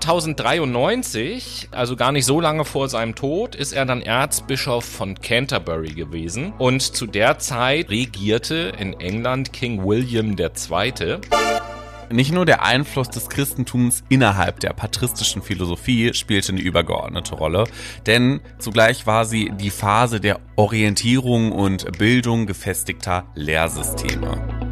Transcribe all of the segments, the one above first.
1093, also gar nicht so lange vor seinem Tod, ist er dann Erzbischof von Canterbury gewesen. Und zu der Zeit regierte in England King William II. Nicht nur der Einfluss des Christentums innerhalb der patristischen Philosophie spielte eine übergeordnete Rolle, denn zugleich war sie die Phase der Orientierung und Bildung gefestigter Lehrsysteme.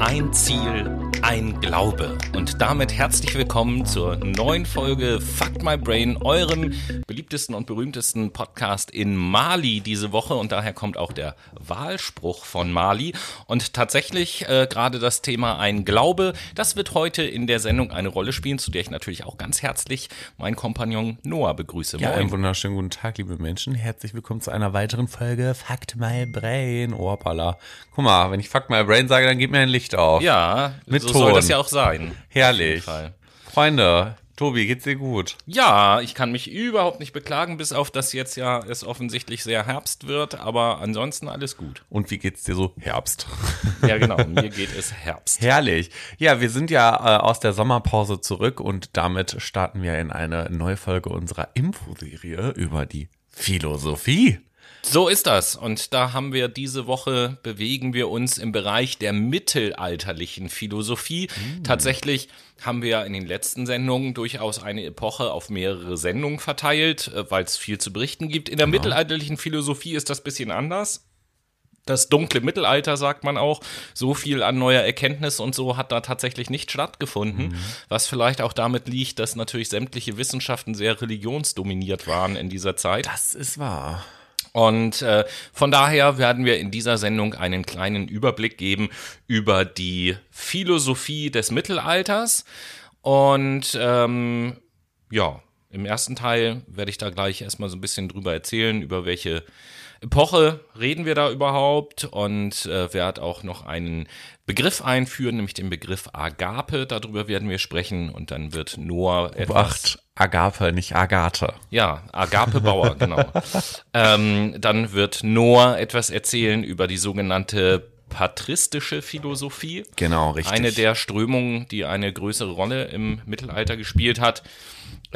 Ein Ziel, ein Glaube. Und damit herzlich willkommen zur neuen Folge Fuck My Brain, eurem beliebtesten und berühmtesten Podcast in Mali diese Woche. Und daher kommt auch der Wahlspruch von Mali. Und tatsächlich äh, gerade das Thema ein Glaube, das wird heute in der Sendung eine Rolle spielen, zu der ich natürlich auch ganz herzlich meinen Kompagnon Noah begrüße. Ja, Moin. einen wunderschönen guten Tag, liebe Menschen. Herzlich willkommen zu einer weiteren Folge Fuck My Brain. Ohrpala. Guck mal, wenn ich Fuck My Brain sage, dann geht mir ein Licht auf. Ja, Mit so soll Ton. das ja auch sein. Herrlich. Freunde, Tobi, geht's dir gut? Ja, ich kann mich überhaupt nicht beklagen, bis auf dass jetzt ja es offensichtlich sehr Herbst wird, aber ansonsten alles gut. Und wie geht's dir so? Herbst. Ja, genau, mir geht es Herbst. Herrlich. Ja, wir sind ja äh, aus der Sommerpause zurück und damit starten wir in eine neue Folge unserer Infoserie über die Philosophie. So ist das. Und da haben wir diese Woche, bewegen wir uns im Bereich der mittelalterlichen Philosophie. Tatsächlich haben wir in den letzten Sendungen durchaus eine Epoche auf mehrere Sendungen verteilt, äh, weil es viel zu berichten gibt. In der mittelalterlichen Philosophie ist das bisschen anders. Das dunkle Mittelalter, sagt man auch, so viel an neuer Erkenntnis und so hat da tatsächlich nicht stattgefunden, was vielleicht auch damit liegt, dass natürlich sämtliche Wissenschaften sehr religionsdominiert waren in dieser Zeit. Das ist wahr. Und äh, von daher werden wir in dieser Sendung einen kleinen Überblick geben über die Philosophie des Mittelalters. Und ähm, ja, im ersten Teil werde ich da gleich erstmal so ein bisschen drüber erzählen, über welche Epoche reden wir da überhaupt und äh, werde auch noch einen Begriff einführen, nämlich den Begriff Agape. Darüber werden wir sprechen und dann wird Noah etwas Beacht, Agape, nicht Agathe. ja, Agape Bauer, genau. ähm, dann wird Noah etwas erzählen über die sogenannte patristische Philosophie. Genau, richtig. Eine der Strömungen, die eine größere Rolle im Mittelalter gespielt hat.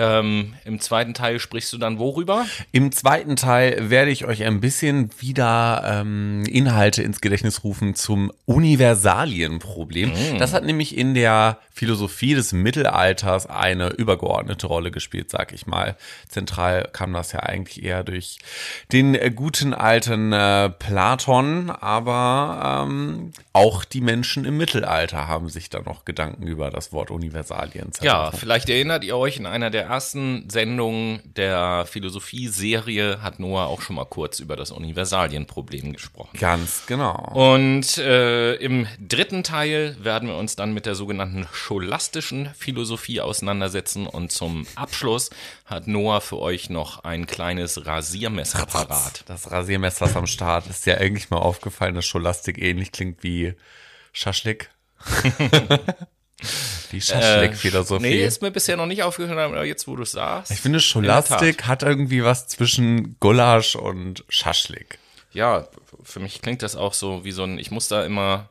Ähm, Im zweiten Teil sprichst du dann worüber? Im zweiten Teil werde ich euch ein bisschen wieder ähm, Inhalte ins Gedächtnis rufen zum Universalienproblem. Das hat nämlich in der Philosophie des Mittelalters eine übergeordnete Rolle gespielt, sag ich mal. Zentral kam das ja eigentlich eher durch den äh, guten alten äh, Platon, aber ähm, auch die Menschen im Mittelalter haben sich da noch Gedanken über das Wort Universalien Ja, vielleicht erinnert ihr euch, in einer der ersten Sendungen der Philosophie-Serie hat Noah auch schon mal kurz über das Universalienproblem gesprochen. Ganz genau. Und äh, im dritten Teil werden wir uns dann mit der sogenannten scholastischen Philosophie auseinandersetzen. Und zum Abschluss hat Noah für euch noch ein kleines Rasiermesser parat. Das Rasiermesser ist am Start. Ist ja eigentlich mal aufgefallen, dass Scholastik ähnlich klingt wie Schaschlik. Die Schaschlik-Philosophie. Äh, Nee, ist mir bisher noch nicht aufgefallen, aber jetzt, wo du es sagst. ich finde, Scholastik hat irgendwie was zwischen Gulasch und Schaschlik. Ja, für mich klingt das auch so wie so ein, ich muss da immer,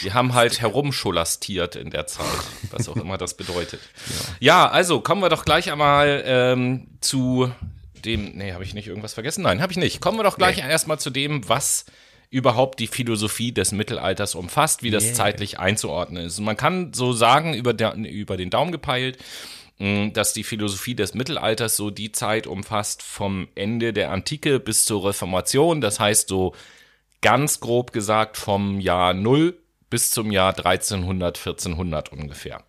wir haben halt herumscholastiert in der Zeit, was auch immer das bedeutet. Ja, also kommen wir doch gleich einmal ähm, zu dem, nee, habe ich nicht irgendwas vergessen? Nein, habe ich nicht. Kommen wir doch gleich erstmal zu dem, was überhaupt die Philosophie des Mittelalters umfasst, wie das Yeah. zeitlich einzuordnen ist. Und man kann so sagen, über, der, über den Daumen gepeilt, mh, dass die Philosophie des Mittelalters so die Zeit umfasst vom Ende der Antike bis zur Reformation. Das heißt so ganz grob gesagt vom Jahr 0 bis zum Jahr 1300, 1400 ungefähr.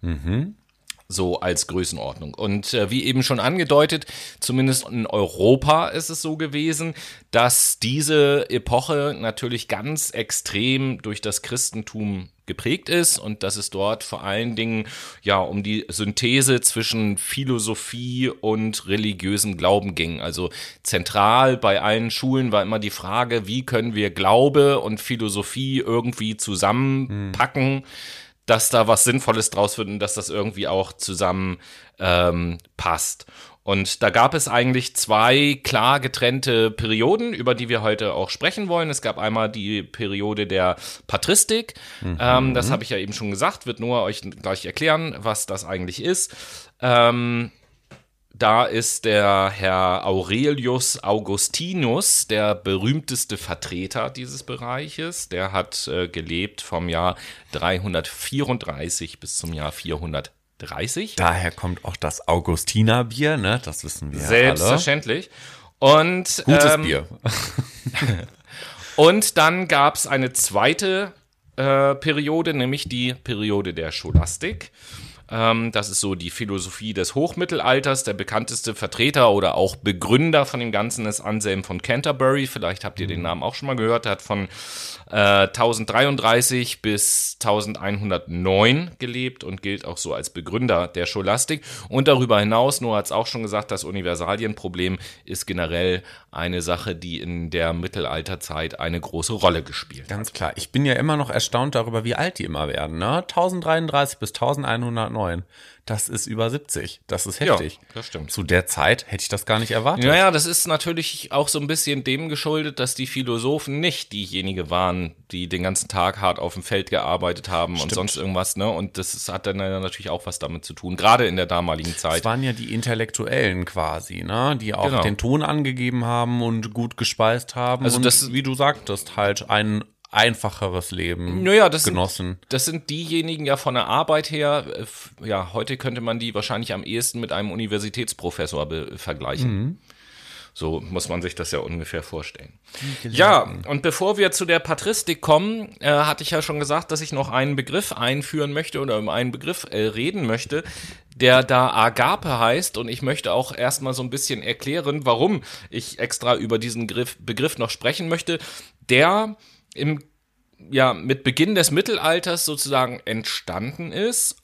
So als Größenordnung. Und äh, wie eben schon angedeutet, zumindest in Europa ist es so gewesen, dass diese Epoche natürlich ganz extrem durch das Christentum geprägt ist und dass es dort vor allen Dingen ja um die Synthese zwischen Philosophie und religiösem Glauben ging. Also zentral bei allen Schulen war immer die Frage, wie können wir Glaube und Philosophie irgendwie zusammenpacken dass da was Sinnvolles draus wird und dass das irgendwie auch zusammen ähm, passt. Und da gab es eigentlich zwei klar getrennte Perioden, über die wir heute auch sprechen wollen. Es gab einmal die Periode der Patristik. Mhm. Ähm, das habe ich ja eben schon gesagt, wird nur euch gleich erklären, was das eigentlich ist. Ähm, da ist der Herr Aurelius Augustinus der berühmteste Vertreter dieses Bereiches. Der hat äh, gelebt vom Jahr 334 bis zum Jahr 430. Daher kommt auch das Augustinerbier, ne? Das wissen wir Selbstverständlich. Alle. Und gutes ähm, Bier. und dann gab es eine zweite äh, Periode, nämlich die Periode der Scholastik. Ähm, das ist so die Philosophie des Hochmittelalters. Der bekannteste Vertreter oder auch Begründer von dem Ganzen ist Anselm von Canterbury. Vielleicht habt ihr den Namen auch schon mal gehört. Er hat von äh, 1033 bis 1109 gelebt und gilt auch so als Begründer der Scholastik. Und darüber hinaus, Noah hat es auch schon gesagt, das Universalienproblem ist generell eine Sache, die in der Mittelalterzeit eine große Rolle gespielt hat. Ganz klar. Ich bin ja immer noch erstaunt darüber, wie alt die immer werden. Ne? 1033 bis 1109 das ist über 70. Das ist heftig. Ja, das stimmt. Zu der Zeit hätte ich das gar nicht erwartet. Naja, das ist natürlich auch so ein bisschen dem geschuldet, dass die Philosophen nicht diejenigen waren, die den ganzen Tag hart auf dem Feld gearbeitet haben stimmt. und sonst irgendwas, ne? Und das hat dann natürlich auch was damit zu tun, gerade in der damaligen Zeit. Es waren ja die Intellektuellen quasi, ne? Die auch genau. den Ton angegeben haben und gut gespeist haben. Also und, das, wie du sagtest, halt ein einfacheres Leben naja, das genossen. Sind, das sind diejenigen ja von der Arbeit her, äh, ja, heute könnte man die wahrscheinlich am ehesten mit einem Universitätsprofessor vergleichen. Mhm. So muss man sich das ja ungefähr vorstellen. Ja, und bevor wir zu der Patristik kommen, äh, hatte ich ja schon gesagt, dass ich noch einen Begriff einführen möchte oder um einen Begriff äh, reden möchte, der da Agape heißt. Und ich möchte auch erstmal so ein bisschen erklären, warum ich extra über diesen Begriff noch sprechen möchte. Der im, ja, mit Beginn des Mittelalters sozusagen entstanden ist,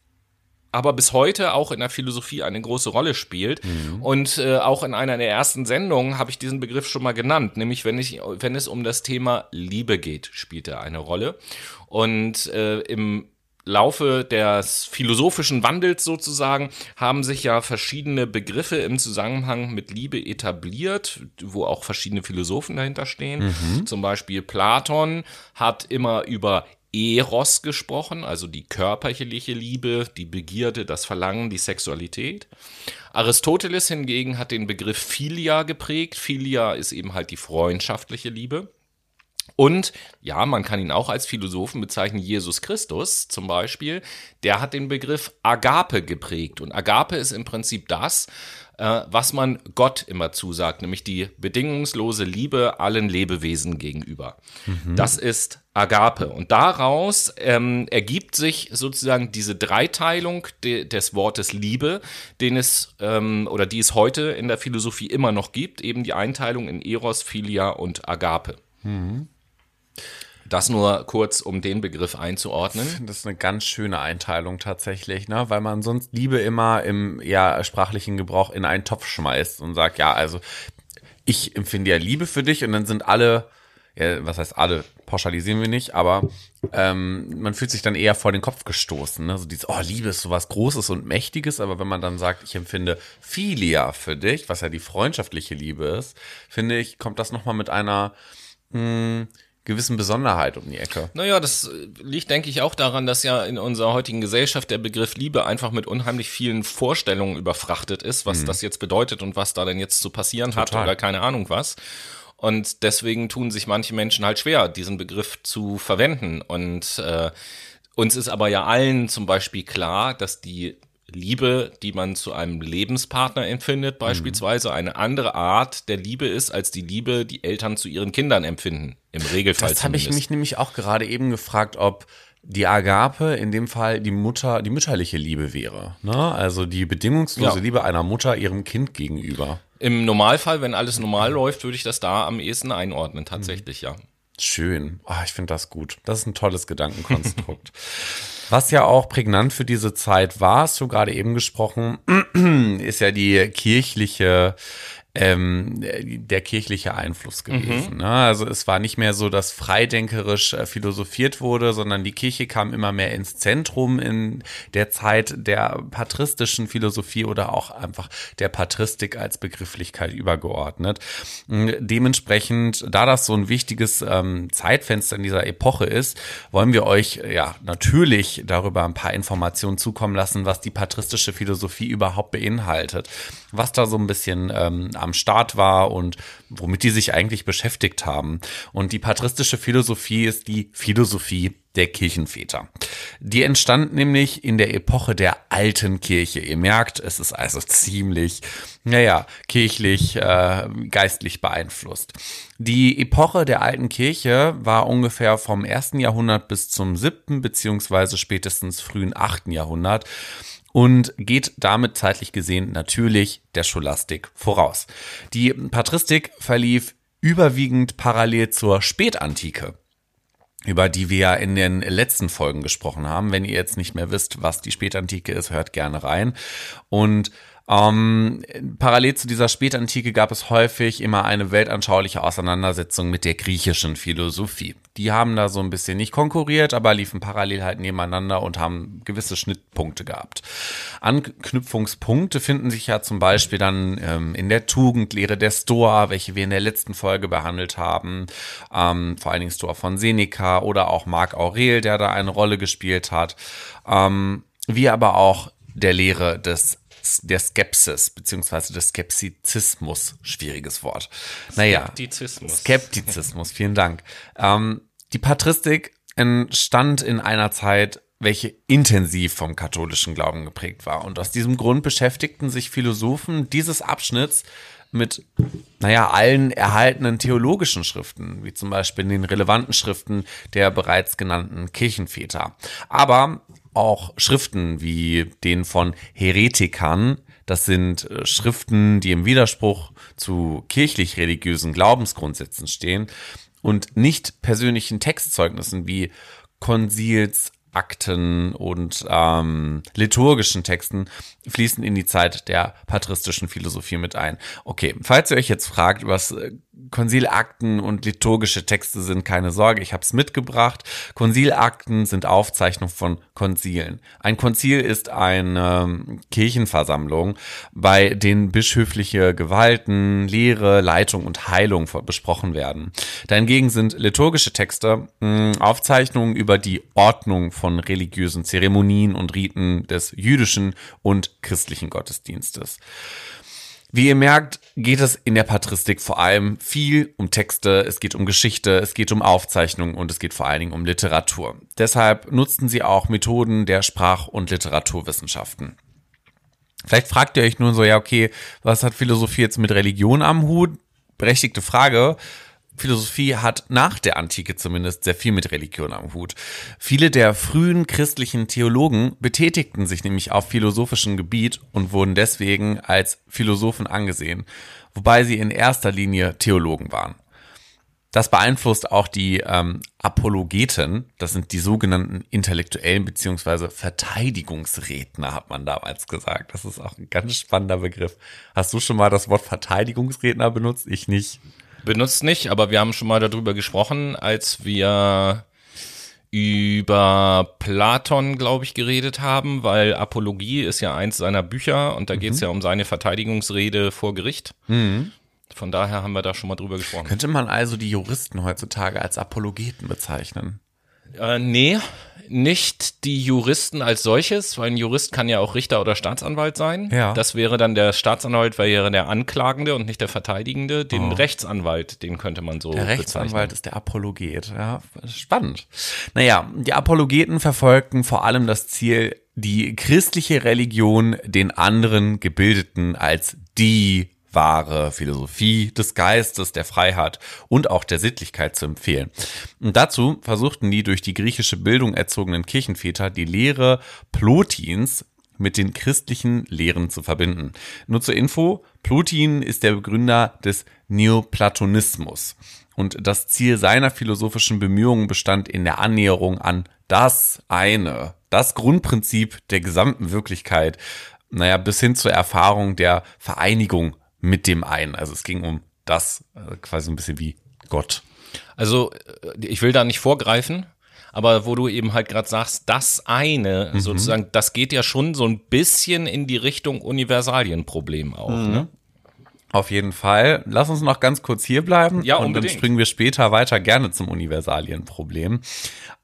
aber bis heute auch in der Philosophie eine große Rolle spielt. Mhm. Und äh, auch in einer der ersten Sendungen habe ich diesen Begriff schon mal genannt, nämlich wenn, ich, wenn es um das Thema Liebe geht, spielt er eine Rolle. Und äh, im Laufe des philosophischen Wandels sozusagen haben sich ja verschiedene Begriffe im Zusammenhang mit Liebe etabliert, wo auch verschiedene Philosophen dahinter stehen. Mhm. Zum Beispiel Platon hat immer über Eros gesprochen, also die körperliche Liebe, die Begierde, das Verlangen, die Sexualität. Aristoteles hingegen hat den Begriff Philia geprägt. Philia ist eben halt die freundschaftliche Liebe. Und ja, man kann ihn auch als Philosophen bezeichnen, Jesus Christus zum Beispiel, der hat den Begriff Agape geprägt. Und Agape ist im Prinzip das, äh, was man Gott immer zusagt, nämlich die bedingungslose Liebe allen Lebewesen gegenüber. Mhm. Das ist Agape. Und daraus ähm, ergibt sich sozusagen diese Dreiteilung de des Wortes Liebe, den es ähm, oder die es heute in der Philosophie immer noch gibt, eben die Einteilung in Eros, Philia und Agape. Mhm. Das nur kurz, um den Begriff einzuordnen. Das eine ganz schöne Einteilung tatsächlich, ne? weil man sonst Liebe immer im ja, sprachlichen Gebrauch in einen Topf schmeißt und sagt, ja, also ich empfinde ja Liebe für dich und dann sind alle, ja, was heißt alle, pauschalisieren wir nicht, aber ähm, man fühlt sich dann eher vor den Kopf gestoßen. Ne? So dieses, oh, Liebe ist sowas Großes und Mächtiges, aber wenn man dann sagt, ich empfinde Philia für dich, was ja die freundschaftliche Liebe ist, finde ich, kommt das nochmal mit einer mh, hm, gewissen Besonderheit um die Ecke. Naja, das liegt, denke ich, auch daran, dass ja in unserer heutigen Gesellschaft der Begriff Liebe einfach mit unheimlich vielen Vorstellungen überfrachtet ist, was mhm. das jetzt bedeutet und was da denn jetzt zu passieren Total. hat oder keine Ahnung was. Und deswegen tun sich manche Menschen halt schwer, diesen Begriff zu verwenden. Und äh, uns ist aber ja allen zum Beispiel klar, dass die Liebe, die man zu einem Lebenspartner empfindet, beispielsweise mhm. eine andere Art der Liebe ist, als die Liebe, die Eltern zu ihren Kindern empfinden. Im Regelfall. Das habe ich mich nämlich auch gerade eben gefragt, ob die Agape in dem Fall die Mutter, die mütterliche Liebe wäre. Ne? Also die bedingungslose ja. Liebe einer Mutter ihrem Kind gegenüber. Im Normalfall, wenn alles normal läuft, würde ich das da am ehesten einordnen, tatsächlich, mhm. ja. Schön. Oh, ich finde das gut. Das ist ein tolles Gedankenkonstrukt. Was ja auch prägnant für diese Zeit war, hast du gerade eben gesprochen, ist ja die kirchliche ähm, der kirchliche Einfluss gewesen. Mhm. Ne? Also es war nicht mehr so, dass freidenkerisch äh, philosophiert wurde, sondern die Kirche kam immer mehr ins Zentrum in der Zeit der patristischen Philosophie oder auch einfach der Patristik als Begrifflichkeit übergeordnet. Dementsprechend, da das so ein wichtiges ähm, Zeitfenster in dieser Epoche ist, wollen wir euch ja natürlich darüber ein paar Informationen zukommen lassen, was die patristische Philosophie überhaupt beinhaltet, was da so ein bisschen ähm, am Start war und womit die sich eigentlich beschäftigt haben. Und die patristische Philosophie ist die Philosophie der Kirchenväter. Die entstand nämlich in der Epoche der alten Kirche. Ihr merkt, es ist also ziemlich, naja, kirchlich, äh, geistlich beeinflusst. Die Epoche der alten Kirche war ungefähr vom ersten Jahrhundert bis zum siebten beziehungsweise spätestens frühen achten Jahrhundert und geht damit zeitlich gesehen natürlich der Scholastik voraus. Die Patristik verlief überwiegend parallel zur Spätantike über die wir ja in den letzten Folgen gesprochen haben. Wenn ihr jetzt nicht mehr wisst, was die Spätantike ist, hört gerne rein. Und ähm, parallel zu dieser Spätantike gab es häufig immer eine weltanschauliche Auseinandersetzung mit der griechischen Philosophie. Die haben da so ein bisschen nicht konkurriert, aber liefen parallel halt nebeneinander und haben gewisse Schnittpunkte gehabt. Anknüpfungspunkte finden sich ja zum Beispiel dann ähm, in der Tugendlehre der Stoa, welche wir in der letzten Folge behandelt haben, ähm, vor allen Dingen Stoa von Seneca oder auch Marc Aurel, der da eine Rolle gespielt hat, ähm, wie aber auch der Lehre des der Skepsis beziehungsweise des Skeptizismus. Schwieriges Wort. Naja. Skeptizismus. Skeptizismus, vielen Dank. Ähm, die Patristik entstand in einer Zeit, welche intensiv vom katholischen Glauben geprägt war. Und aus diesem Grund beschäftigten sich Philosophen dieses Abschnitts mit, naja, allen erhaltenen theologischen Schriften, wie zum Beispiel den relevanten Schriften der bereits genannten Kirchenväter. Aber auch Schriften wie den von Heretikern. Das sind äh, Schriften, die im Widerspruch zu kirchlich-religiösen Glaubensgrundsätzen stehen und nicht persönlichen Textzeugnissen wie Konsils, Akten und ähm, liturgischen Texten fließen in die Zeit der patristischen Philosophie mit ein. Okay, falls ihr euch jetzt fragt, was äh, Konzilakten und liturgische Texte sind, keine Sorge, ich habe es mitgebracht. Konzilakten sind Aufzeichnungen von Konzilen. Ein Konzil ist eine ähm, Kirchenversammlung, bei denen bischöfliche Gewalten, Lehre, Leitung und Heilung besprochen werden. Dahingegen sind liturgische Texte hm, Aufzeichnungen über die Ordnung von religiösen Zeremonien und Riten des jüdischen und christlichen Gottesdienstes. Wie ihr merkt, geht es in der Patristik vor allem viel um Texte, es geht um Geschichte, es geht um Aufzeichnungen und es geht vor allen Dingen um Literatur. Deshalb nutzten sie auch Methoden der Sprach- und Literaturwissenschaften. Vielleicht fragt ihr euch nun so, ja, okay, was hat Philosophie jetzt mit Religion am Hut? Berechtigte Frage. Philosophie hat nach der Antike zumindest sehr viel mit Religion am Hut. Viele der frühen christlichen Theologen betätigten sich nämlich auf philosophischem Gebiet und wurden deswegen als Philosophen angesehen, wobei sie in erster Linie Theologen waren. Das beeinflusst auch die ähm, Apologeten, das sind die sogenannten intellektuellen beziehungsweise Verteidigungsredner, hat man damals gesagt. Das ist auch ein ganz spannender Begriff. Hast du schon mal das Wort Verteidigungsredner benutzt? Ich nicht benutzt nicht, aber wir haben schon mal darüber gesprochen, als wir über Platon, glaube ich, geredet haben, weil Apologie ist ja eins seiner Bücher und da mhm. geht es ja um seine Verteidigungsrede vor Gericht. Mhm. Von daher haben wir da schon mal drüber gesprochen. Könnte man also die Juristen heutzutage als Apologeten bezeichnen? Äh, nee, nicht die Juristen als solches, weil ein Jurist kann ja auch Richter oder Staatsanwalt sein. Ja. Das wäre dann der Staatsanwalt, wäre der Anklagende und nicht der Verteidigende. Den oh. Rechtsanwalt, den könnte man so Der Rechtsanwalt bezeichnen. ist der Apologet. Ja, spannend. Naja, die Apologeten verfolgten vor allem das Ziel, die christliche Religion den anderen Gebildeten als die wahre Philosophie des Geistes, der Freiheit und auch der Sittlichkeit zu empfehlen. Und dazu versuchten die durch die griechische Bildung erzogenen Kirchenväter die Lehre Plotins mit den christlichen Lehren zu verbinden. Nur zur Info, Plotin ist der Begründer des Neoplatonismus. Und das Ziel seiner philosophischen Bemühungen bestand in der Annäherung an das eine, das Grundprinzip der gesamten Wirklichkeit, naja, bis hin zur Erfahrung der Vereinigung mit dem einen. Also es ging um das äh, quasi ein bisschen wie Gott. Also äh, ich will da nicht vorgreifen, aber wo du eben halt gerade sagst, das eine mhm. sozusagen, das geht ja schon so ein bisschen in die Richtung Universalienproblem auch. Mhm. Ne? Auf jeden Fall. Lass uns noch ganz kurz hier bleiben. Ja, und dann springen wir später weiter gerne zum Universalienproblem.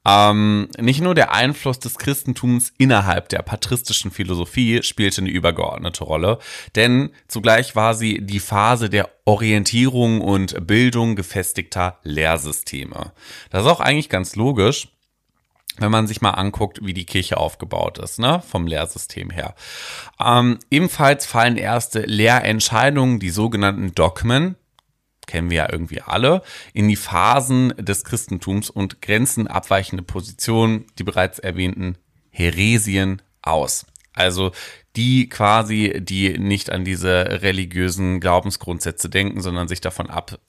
Ähm, nicht nur der Einfluss des Christentums innerhalb der patristischen Philosophie spielte eine übergeordnete Rolle, denn zugleich war sie die Phase der Orientierung und Bildung gefestigter Lehrsysteme. Das ist auch eigentlich ganz logisch wenn man sich mal anguckt, wie die Kirche aufgebaut ist, ne, vom Lehrsystem her. Ähm, ebenfalls fallen erste Lehrentscheidungen, die sogenannten Dogmen, kennen wir ja irgendwie alle, in die Phasen des Christentums und grenzen abweichende Positionen, die bereits erwähnten Heresien aus. Also die quasi, die nicht an diese religiösen Glaubensgrundsätze denken, sondern sich davon ab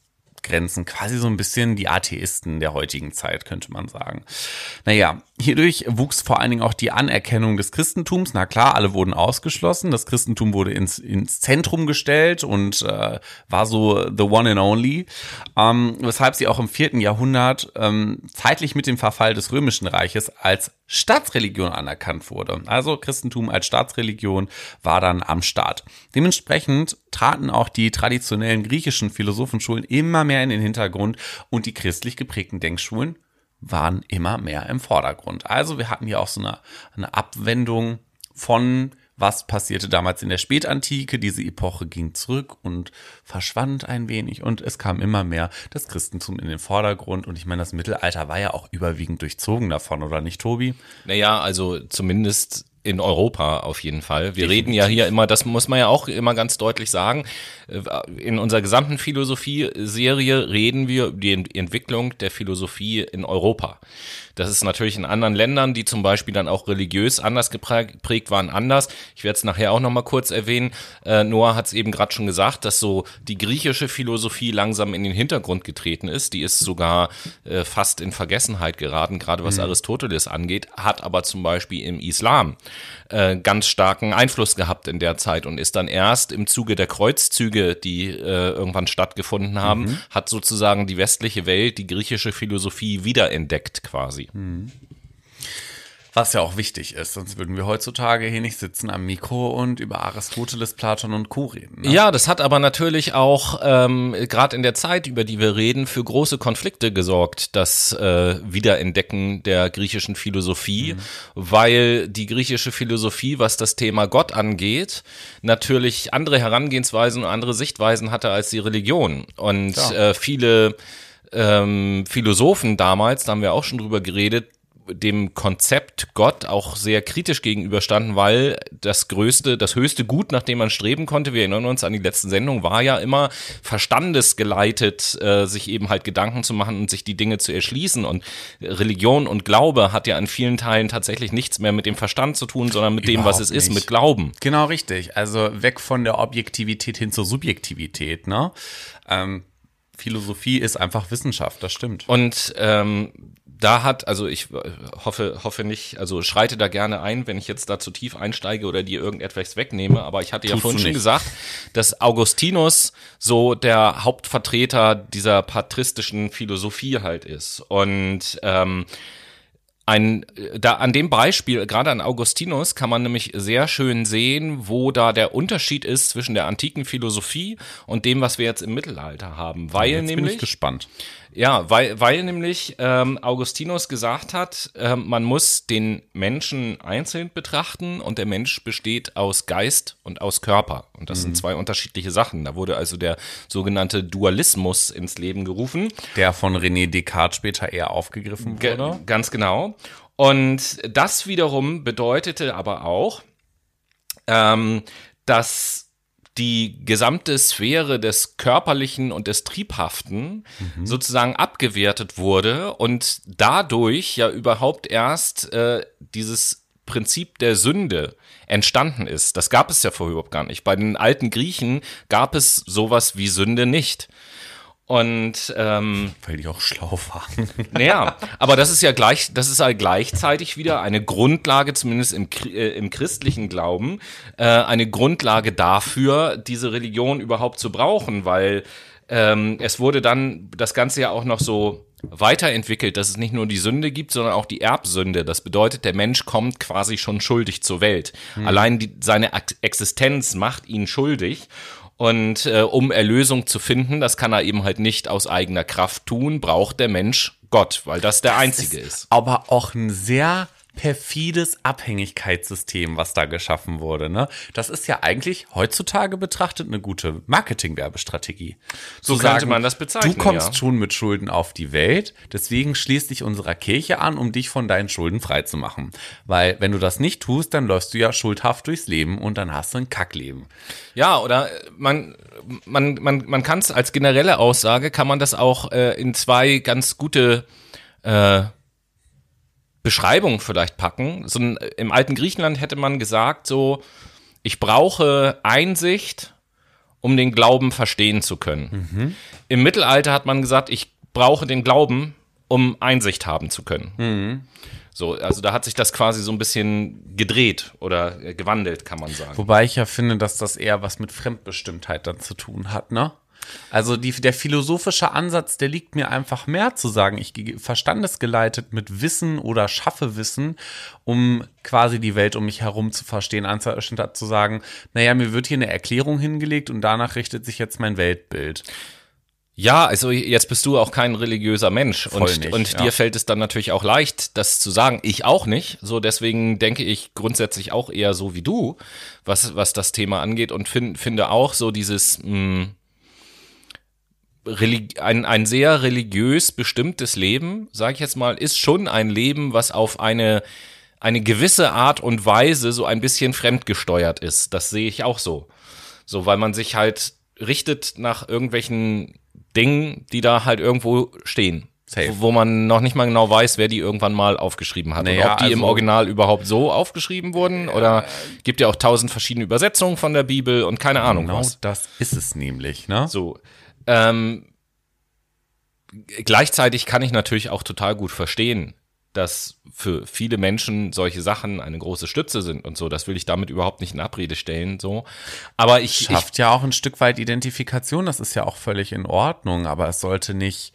Grenzen, quasi so ein bisschen die Atheisten der heutigen Zeit, könnte man sagen. Naja, hierdurch wuchs vor allen Dingen auch die Anerkennung des Christentums. Na klar, alle wurden ausgeschlossen. Das Christentum wurde ins, ins Zentrum gestellt und äh, war so the one and only. Ähm, weshalb sie auch im vierten Jahrhundert ähm, zeitlich mit dem Verfall des Römischen Reiches als Staatsreligion anerkannt wurde. Also Christentum als Staatsreligion war dann am Start. Dementsprechend traten auch die traditionellen griechischen Philosophenschulen immer mehr in den Hintergrund und die christlich geprägten Denkschulen waren immer mehr im Vordergrund. Also wir hatten hier auch so eine, eine Abwendung von was passierte damals in der Spätantike. Diese Epoche ging zurück und verschwand ein wenig und es kam immer mehr das Christentum in den Vordergrund. Und ich meine, das Mittelalter war ja auch überwiegend durchzogen davon, oder nicht, Tobi? Naja, also zumindest in Europa auf jeden Fall. Wir Definitiv. reden ja hier immer, das muss man ja auch immer ganz deutlich sagen, in unserer gesamten Philosophie-Serie reden wir über die Entwicklung der Philosophie in Europa. Das ist natürlich in anderen Ländern, die zum Beispiel dann auch religiös anders geprägt waren, anders. Ich werde es nachher auch nochmal kurz erwähnen. Äh, Noah hat es eben gerade schon gesagt, dass so die griechische Philosophie langsam in den Hintergrund getreten ist. Die ist sogar äh, fast in Vergessenheit geraten, gerade was mhm. Aristoteles angeht, hat aber zum Beispiel im Islam äh, ganz starken Einfluss gehabt in der Zeit und ist dann erst im Zuge der Kreuzzüge, die äh, irgendwann stattgefunden haben, mhm. hat sozusagen die westliche Welt die griechische Philosophie wiederentdeckt quasi. Mhm. Was ja auch wichtig ist, sonst würden wir heutzutage hier nicht sitzen am Mikro und über Aristoteles, Platon und Co. reden. Ne? Ja, das hat aber natürlich auch ähm, gerade in der Zeit, über die wir reden, für große Konflikte gesorgt, das äh, Wiederentdecken der griechischen Philosophie, mhm. weil die griechische Philosophie, was das Thema Gott angeht, natürlich andere Herangehensweisen und andere Sichtweisen hatte als die Religion. Und ja. äh, viele ähm, Philosophen damals, da haben wir auch schon drüber geredet, dem Konzept Gott auch sehr kritisch gegenüberstanden, weil das größte, das höchste Gut, nach dem man streben konnte, wir erinnern uns an die letzten Sendungen, war ja immer verstandesgeleitet, äh, sich eben halt Gedanken zu machen und sich die Dinge zu erschließen. Und Religion und Glaube hat ja an vielen Teilen tatsächlich nichts mehr mit dem Verstand zu tun, sondern mit Überhaupt dem, was es nicht. ist, mit Glauben. Genau richtig. Also weg von der Objektivität hin zur Subjektivität, ne? Ähm Philosophie ist einfach Wissenschaft, das stimmt. Und ähm, da hat, also ich hoffe, hoffe nicht, also schreite da gerne ein, wenn ich jetzt da zu tief einsteige oder dir irgendetwas wegnehme, aber ich hatte ja vorhin schon gesagt, dass Augustinus so der Hauptvertreter dieser patristischen Philosophie halt ist. Und ähm, ein, da an dem Beispiel, gerade an Augustinus, kann man nämlich sehr schön sehen, wo da der Unterschied ist zwischen der antiken Philosophie und dem, was wir jetzt im Mittelalter haben. Weil jetzt nämlich. Bin ich gespannt. Ja, weil, weil nämlich ähm, Augustinus gesagt hat, äh, man muss den Menschen einzeln betrachten und der Mensch besteht aus Geist und aus Körper. Und das mhm. sind zwei unterschiedliche Sachen. Da wurde also der sogenannte Dualismus ins Leben gerufen. Der von René Descartes später eher aufgegriffen wurde. Ge ganz genau. Und das wiederum bedeutete aber auch, ähm, dass die gesamte Sphäre des Körperlichen und des Triebhaften mhm. sozusagen abgewertet wurde und dadurch ja überhaupt erst äh, dieses Prinzip der Sünde entstanden ist. Das gab es ja vorher überhaupt gar nicht. Bei den alten Griechen gab es sowas wie Sünde nicht. Und ähm, Weil die auch schlau waren. naja, aber das ist ja gleich, das ist halt gleichzeitig wieder eine Grundlage, zumindest im, äh, im christlichen Glauben, äh, eine Grundlage dafür, diese Religion überhaupt zu brauchen, weil ähm, es wurde dann das Ganze ja auch noch so weiterentwickelt, dass es nicht nur die Sünde gibt, sondern auch die Erbsünde. Das bedeutet, der Mensch kommt quasi schon schuldig zur Welt. Allein die, seine Ex- Existenz macht ihn schuldig. Und äh, um Erlösung zu finden, das kann er eben halt nicht aus eigener Kraft tun, braucht der Mensch Gott, weil das der einzige ist. aber auch ein sehr perfides Abhängigkeitssystem, was da geschaffen wurde. Ne? Das ist ja eigentlich heutzutage betrachtet eine gute Marketing-Werbestrategie. So Zu könnte man das bezeichnen, Du kommst ja. schon mit Schulden auf die Welt, deswegen schließ dich unserer Kirche an, um dich von deinen Schulden freizumachen. Weil wenn du das nicht tust, dann läufst du ja schuldhaft durchs Leben und dann hast du ein Kackleben. Ja, oder man, man, man, man kann es als generelle Aussage, kann man das auch äh, in zwei ganz gute äh, Beschreibungen vielleicht packen. So ein, Im alten Griechenland hätte man gesagt, so, ich brauche Einsicht, um den Glauben verstehen zu können. Im Mittelalter hat man gesagt, ich brauche den Glauben, um Einsicht haben zu können. So, also da hat sich das quasi so ein bisschen gedreht oder äh, gewandelt, kann man sagen. Wobei ich ja finde, dass das eher was mit Fremdbestimmtheit dann zu tun hat, ne? Also die, der philosophische Ansatz, der liegt mir einfach mehr zu sagen, ich gehe verstandesgeleitet mit Wissen oder schaffe Wissen, um quasi die Welt um mich herum zu verstehen, anstatt zu sagen, naja, mir wird hier eine Erklärung hingelegt und danach richtet sich jetzt mein Weltbild. Ja, also jetzt bist du auch kein religiöser Mensch Voll und, nicht, und ja. dir fällt es dann natürlich auch leicht, das zu sagen. Ich auch nicht. So deswegen denke ich grundsätzlich auch eher so wie du, was was das Thema angeht und find, finde auch so dieses mh, Relig ein, ein sehr religiös bestimmtes Leben, sage ich jetzt mal, ist schon ein Leben, was auf eine eine gewisse Art und Weise so ein bisschen fremdgesteuert ist. Das sehe ich auch so. So, weil man sich halt richtet nach irgendwelchen Dingen, die da halt irgendwo stehen. Safe. Wo, man noch nicht mal genau weiß, wer die irgendwann mal aufgeschrieben hat. Naja, und ob die im also- Original überhaupt so aufgeschrieben wurden oder gibt ja auch tausend verschiedene Übersetzungen von der Bibel und keine Ahnung Genau was. das ist es nämlich, ne? So. Ähm, gleichzeitig kann ich natürlich auch total gut verstehen, dass für viele Menschen solche Sachen eine große Stütze sind und so. Das will ich damit überhaupt nicht in Abrede stellen, so. Aber ich, ich Schafft ja auch ein Stück weit Identifikation, das ist ja auch völlig in Ordnung, aber es sollte nicht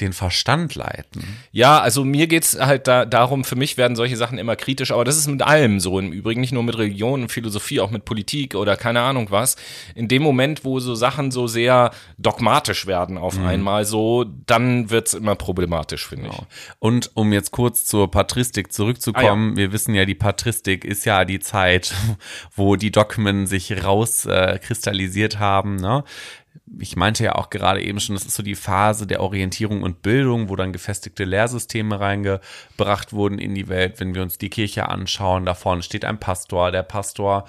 den Verstand leiten. Ja, also mir geht's halt da, darum, für mich werden solche Sachen immer kritisch, aber das ist mit allem so im Übrigen, nicht nur mit Religion und Philosophie, auch mit Politik oder keine Ahnung was. In dem Moment, wo so Sachen so sehr dogmatisch werden auf einmal so, dann wird's immer problematisch, finde ich. Und um jetzt kurz zur Patristik zurückzukommen, wir wissen ja, die Patristik ist ja die Zeit, wo die Dogmen sich rauskristallisiert äh, haben. Ne? Ich meinte ja auch gerade eben schon, das ist so die Phase der Orientierung und Bildung, wo dann gefestigte Lehrsysteme reingebracht wurden in die Welt. Wenn wir uns die Kirche anschauen, da vorne steht ein Pastor, der Pastor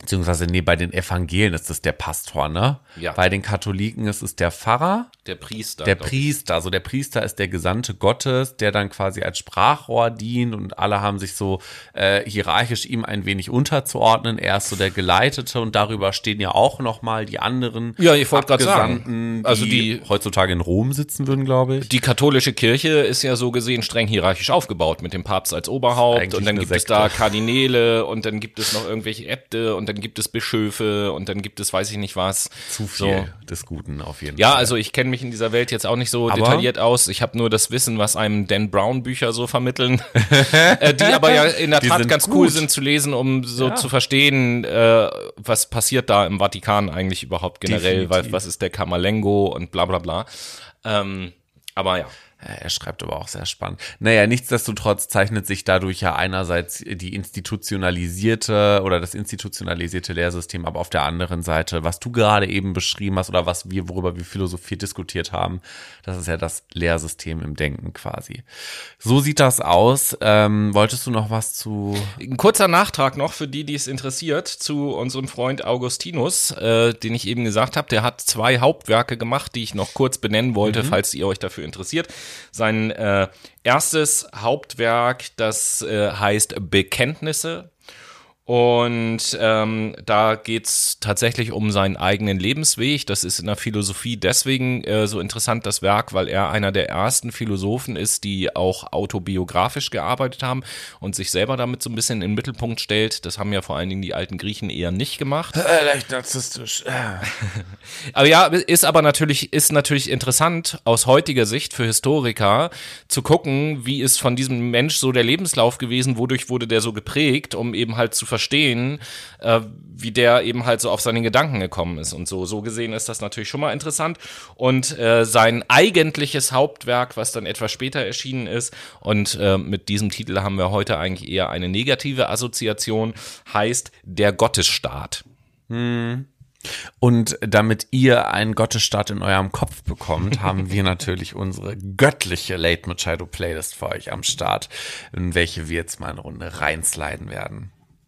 beziehungsweise nee, bei den Evangelien ist es der Pastor, ne? Ja. Bei den Katholiken ist es der Pfarrer. Der Priester. Der. Priester, also der Priester ist der Gesandte Gottes, der dann quasi als Sprachrohr dient und alle haben sich so äh, hierarchisch ihm ein wenig unterzuordnen. Er ist so der Geleitete und darüber stehen ja auch nochmal die anderen Ja, ich Abgesandten, sagen. Also die, die- heutzutage in Rom sitzen würden, glaube ich. Die katholische Kirche ist ja so gesehen streng hierarchisch aufgebaut mit dem Papst als Oberhaupt und dann gibt es Sekte. da Kardinäle und dann gibt es noch irgendwelche Äbte und dann gibt es Bischöfe und dann gibt es weiß ich nicht was. Zu viel des Guten auf jeden Ja, Fall. also ich kenne mich in dieser Welt jetzt auch nicht so Aber- detailliert aus. Ich habe nur das Wissen, was einem Dan Brown Bücher so vermitteln, äh, die aber ja in der Die Tat ganz cool gut. sind zu lesen, um so Ja. zu verstehen, äh, was passiert da im Vatikan eigentlich überhaupt generell, weil was ist der Camerlengo und bla bla bla. Ähm, aber ja. Er schreibt aber auch sehr spannend. Naja, nichtsdestotrotz zeichnet sich dadurch ja einerseits die institutionalisierte oder das institutionalisierte Lehrsystem, aber auf der anderen Seite, was du gerade eben beschrieben hast oder was wir, worüber wir Philosophie diskutiert haben, das ist ja das Lehrsystem im Denken quasi. So sieht das aus. Ähm, wolltest du noch was zu Ein kurzer Nachtrag noch für die, die es interessiert, zu unserem Freund Augustinus, äh, den ich eben gesagt habe. Der hat zwei Hauptwerke gemacht, die ich noch kurz benennen wollte, falls ihr euch dafür interessiert. Sein äh, erstes Hauptwerk, das äh, heißt Bekenntnisse. Und ähm, da geht's tatsächlich um seinen eigenen Lebensweg. Das ist in der Philosophie deswegen äh, so interessant, das Werk, weil er einer der ersten Philosophen ist, die auch autobiografisch gearbeitet haben und sich selber damit so ein bisschen in den Mittelpunkt stellt. Das haben ja vor allen Dingen die alten Griechen eher nicht gemacht. Äh, leicht narzisstisch. aber ja, ist aber natürlich, ist natürlich interessant aus heutiger Sicht für Historiker zu gucken, wie ist von diesem Mensch so der Lebenslauf gewesen, wodurch wurde der so geprägt, um eben halt zu verstehen, äh, wie der eben halt so auf seine Gedanken gekommen ist und so. So gesehen ist das natürlich schon mal interessant. Und äh, sein eigentliches Hauptwerk, was dann etwas später erschienen ist, und äh, mit diesem Titel haben wir heute eigentlich eher eine negative Assoziation, heißt Der Gottesstaat. Hm. Und damit ihr einen Gottesstaat in eurem Kopf bekommt, haben wir natürlich unsere göttliche Late Machado Playlist für euch am Start, in welche wir jetzt mal eine Runde reinsliden werden.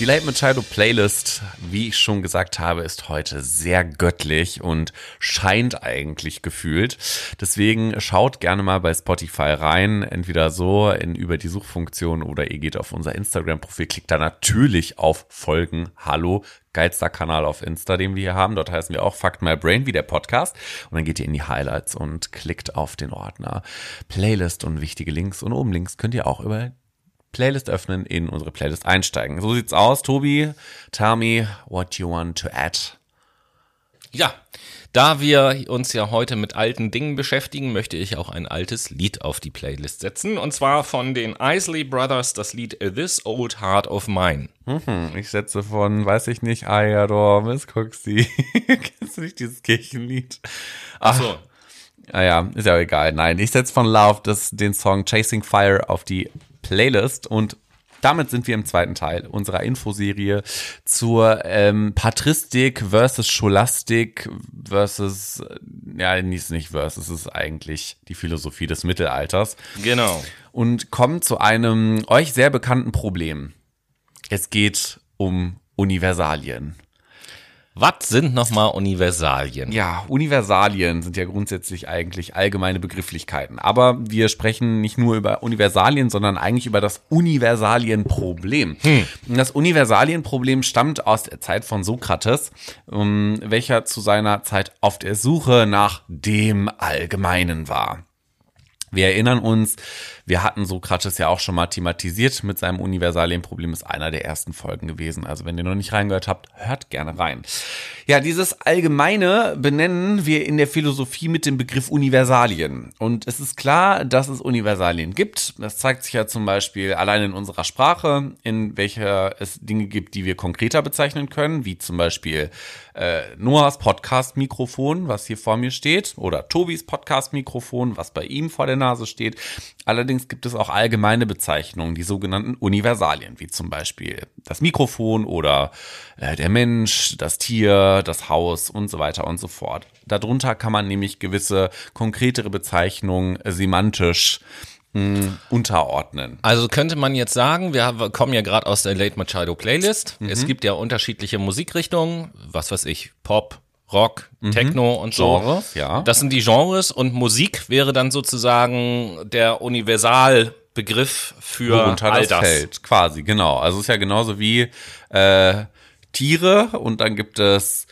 Die Late Machado Playlist, wie ich schon gesagt habe, ist heute sehr göttlich und scheint eigentlich gefühlt. Deswegen schaut gerne mal bei Spotify rein, entweder so in über die Suchfunktion oder ihr geht auf unser Instagram-Profil, klickt da natürlich auf Folgen. Hallo, geilster Kanal auf Insta, den wir hier haben. Dort heißen wir auch Fuck My Brain wie der Podcast. Und dann geht ihr in die Highlights und klickt auf den Ordner Playlist und wichtige Links. Und oben links könnt ihr auch über Playlist öffnen, in unsere Playlist einsteigen. So sieht's aus. Tobi, tell me what you want to add. Ja, da wir uns ja heute mit alten Dingen beschäftigen, möchte ich auch ein altes Lied auf die Playlist setzen. Und zwar von den Isley Brothers das Lied This Old Heart of Mine. Mhm, ich setze von, weiß ich nicht, I adore Miss Cooksey. Kennst du nicht dieses Kirchenlied? Ach so. Ah ja, ist ja egal. Nein, ich setze von Love das, den Song Chasing Fire auf die Playlist und damit sind wir im zweiten Teil unserer Infoserie zur ähm, Patristik versus Scholastik versus, ja, ist nicht versus, es ist eigentlich die Philosophie des Mittelalters. Genau. Und kommen zu einem euch sehr bekannten Problem. Es geht um Universalien. Was sind nochmal Universalien? Ja, Universalien sind ja grundsätzlich eigentlich allgemeine Begrifflichkeiten. Aber wir sprechen nicht nur über Universalien, sondern eigentlich über das Universalienproblem. Hm. Das Universalienproblem stammt aus der Zeit von Sokrates, um, welcher zu seiner Zeit auf der Suche nach dem Allgemeinen war. Wir erinnern uns, wir hatten Sokrates ja auch schon mal thematisiert mit seinem Universalienproblem, ist einer der ersten Folgen gewesen. Also wenn ihr noch nicht reingehört habt, hört gerne rein. Ja, dieses Allgemeine benennen wir in der Philosophie mit dem Begriff Universalien. Und es ist klar, dass es Universalien gibt. Das zeigt sich ja zum Beispiel allein in unserer Sprache, in welcher es Dinge gibt, die wir konkreter bezeichnen können, wie zum Beispiel äh, Noahs Podcast-Mikrofon, was hier vor mir steht, oder Tobis Podcast-Mikrofon, was bei ihm vor der Nase steht. Allerdings gibt es auch allgemeine Bezeichnungen, die sogenannten Universalien, wie zum Beispiel das Mikrofon oder äh, der Mensch, das Tier, das Haus und so weiter und so fort. Darunter kann man nämlich gewisse konkretere Bezeichnungen semantisch hm, unterordnen. Also könnte man jetzt sagen, wir kommen ja gerade aus der Late Machado Playlist. Mhm. Es gibt ja unterschiedliche Musikrichtungen, was weiß ich, Pop, Rock, mhm. Techno und so. Genres, ja. Das sind die Genres und Musik wäre dann sozusagen der Universalbegriff für Worunter all das, das fällt, quasi, genau. Also es ist ja genauso wie äh, Tiere und dann gibt es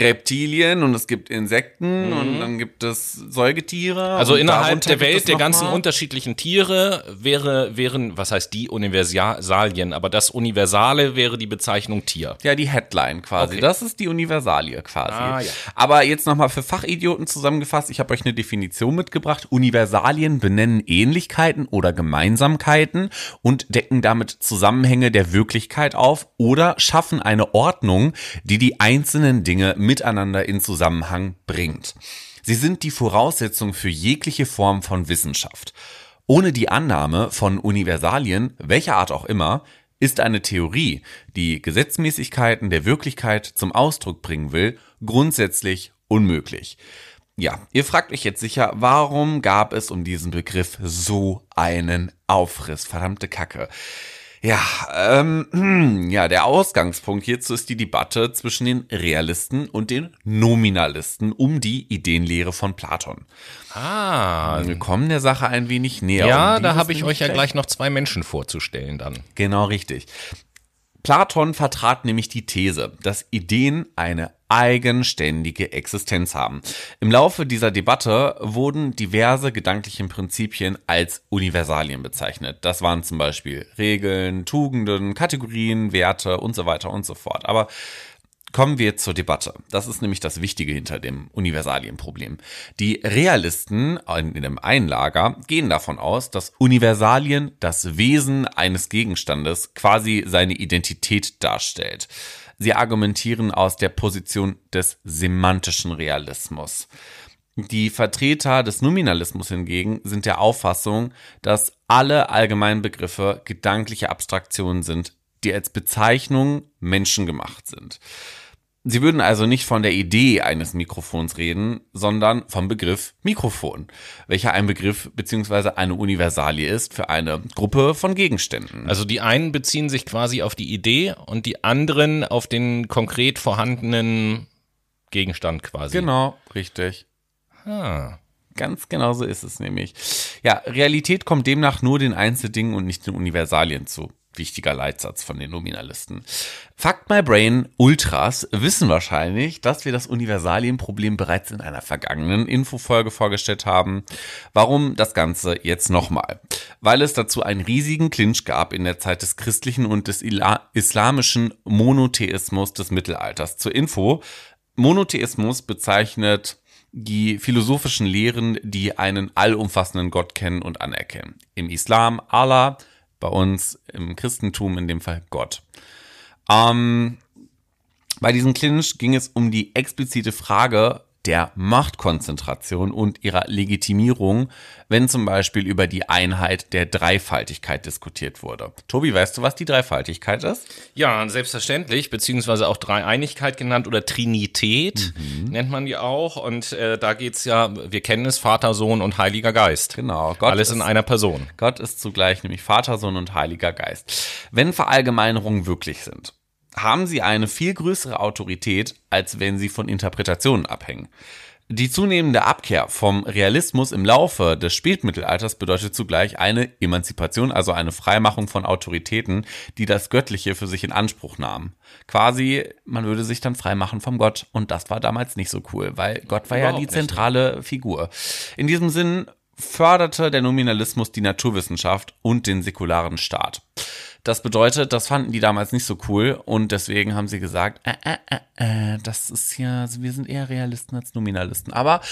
Reptilien und es gibt Insekten mhm. und dann gibt es Säugetiere. Also innerhalb der Welt der ganzen mal. unterschiedlichen Tiere wäre, wären, was heißt die Universalien, aber das Universale wäre die Bezeichnung Tier. Ja, die Headline quasi. Okay. Das ist die Universalie quasi. Ah, ja. Aber jetzt nochmal für Fachidioten zusammengefasst, ich habe euch eine Definition mitgebracht. Universalien benennen Ähnlichkeiten oder Gemeinsamkeiten und decken damit Zusammenhänge der Wirklichkeit auf oder schaffen eine Ordnung, die die einzelnen Dinge miteinander in Zusammenhang bringt. Sie sind die Voraussetzung für jegliche Form von Wissenschaft. Ohne die Annahme von Universalien, welcher Art auch immer, ist eine Theorie, die Gesetzmäßigkeiten der Wirklichkeit zum Ausdruck bringen will, grundsätzlich unmöglich. Ja, ihr fragt euch jetzt sicher, warum gab es um diesen Begriff so einen Aufriss? Verdammte Kacke. Ja, ähm, ja, der Ausgangspunkt hierzu ist die Debatte zwischen den Realisten und den Nominalisten um die Ideenlehre von Platon. Ah. Wir kommen der Sache ein wenig näher. Ja, um da habe ich euch ja gleich noch zwei Menschen vorzustellen dann. Genau richtig. Platon vertrat nämlich die These, dass Ideen eine eigenständige Existenz haben. Im Laufe dieser Debatte wurden diverse gedankliche Prinzipien als Universalien bezeichnet. Das waren zum Beispiel Regeln, Tugenden, Kategorien, Werte und so weiter und so fort. Aber Kommen wir zur Debatte. Das ist nämlich das Wichtige hinter dem Universalienproblem. Die Realisten in dem Einlager gehen davon aus, dass Universalien das Wesen eines Gegenstandes quasi seine Identität darstellt. Sie argumentieren aus der Position des semantischen Realismus. Die Vertreter des Nominalismus hingegen sind der Auffassung, dass alle allgemeinen Begriffe gedankliche Abstraktionen sind, die als Bezeichnung menschengemacht sind. Sie würden also nicht von der Idee eines Mikrofons reden, sondern vom Begriff Mikrofon, welcher ein Begriff bzw. eine Universalie ist für eine Gruppe von Gegenständen. Also die einen beziehen sich quasi auf die Idee und die anderen auf den konkret vorhandenen Gegenstand quasi. Genau, richtig. Ah. Ganz genau so ist es nämlich. Ja, Realität kommt demnach nur den Einzeldingen und nicht den Universalien zu. Wichtiger Leitsatz von den Nominalisten. Fuck My Brain Ultras wissen wahrscheinlich, dass wir das Universalienproblem bereits in einer vergangenen Infofolge vorgestellt haben. Warum das Ganze jetzt nochmal? Weil es dazu einen riesigen Clinch gab in der Zeit des christlichen und des islamischen Monotheismus des Mittelalters. Zur Info, Monotheismus bezeichnet die philosophischen Lehren, die einen allumfassenden Gott kennen und anerkennen. Im Islam Allah, bei uns im Christentum in dem Fall Gott. Ähm, bei diesem Clinch ging es um die explizite Frage der Machtkonzentration und ihrer Legitimierung, wenn zum Beispiel über die Einheit der Dreifaltigkeit diskutiert wurde. Tobi, weißt du, was die Dreifaltigkeit ist? Ja, selbstverständlich, beziehungsweise auch Dreieinigkeit genannt oder Trinität nennt man die auch. Und äh, da geht's ja, wir kennen es, Vater, Sohn und Heiliger Geist. Genau, Gott Alles ist, in einer Person. Gott ist zugleich nämlich Vater, Sohn und Heiliger Geist. Wenn Verallgemeinerungen wirklich sind, haben sie eine viel größere Autorität, als wenn sie von Interpretationen abhängen. Die zunehmende Abkehr vom Realismus im Laufe des Spätmittelalters bedeutet zugleich eine Emanzipation, also eine Freimachung von Autoritäten, die das Göttliche für sich in Anspruch nahmen. Quasi, man würde sich dann freimachen vom Gott und das war damals nicht so cool, weil Gott war ja Überhaupt die nicht. zentrale Figur. In diesem Sinn förderte der Nominalismus die Naturwissenschaft und den säkularen Staat. Das bedeutet, das fanden die damals nicht so cool und deswegen haben sie gesagt, äh, äh, äh, äh, das ist ja, wir sind eher Realisten als Nominalisten. Aber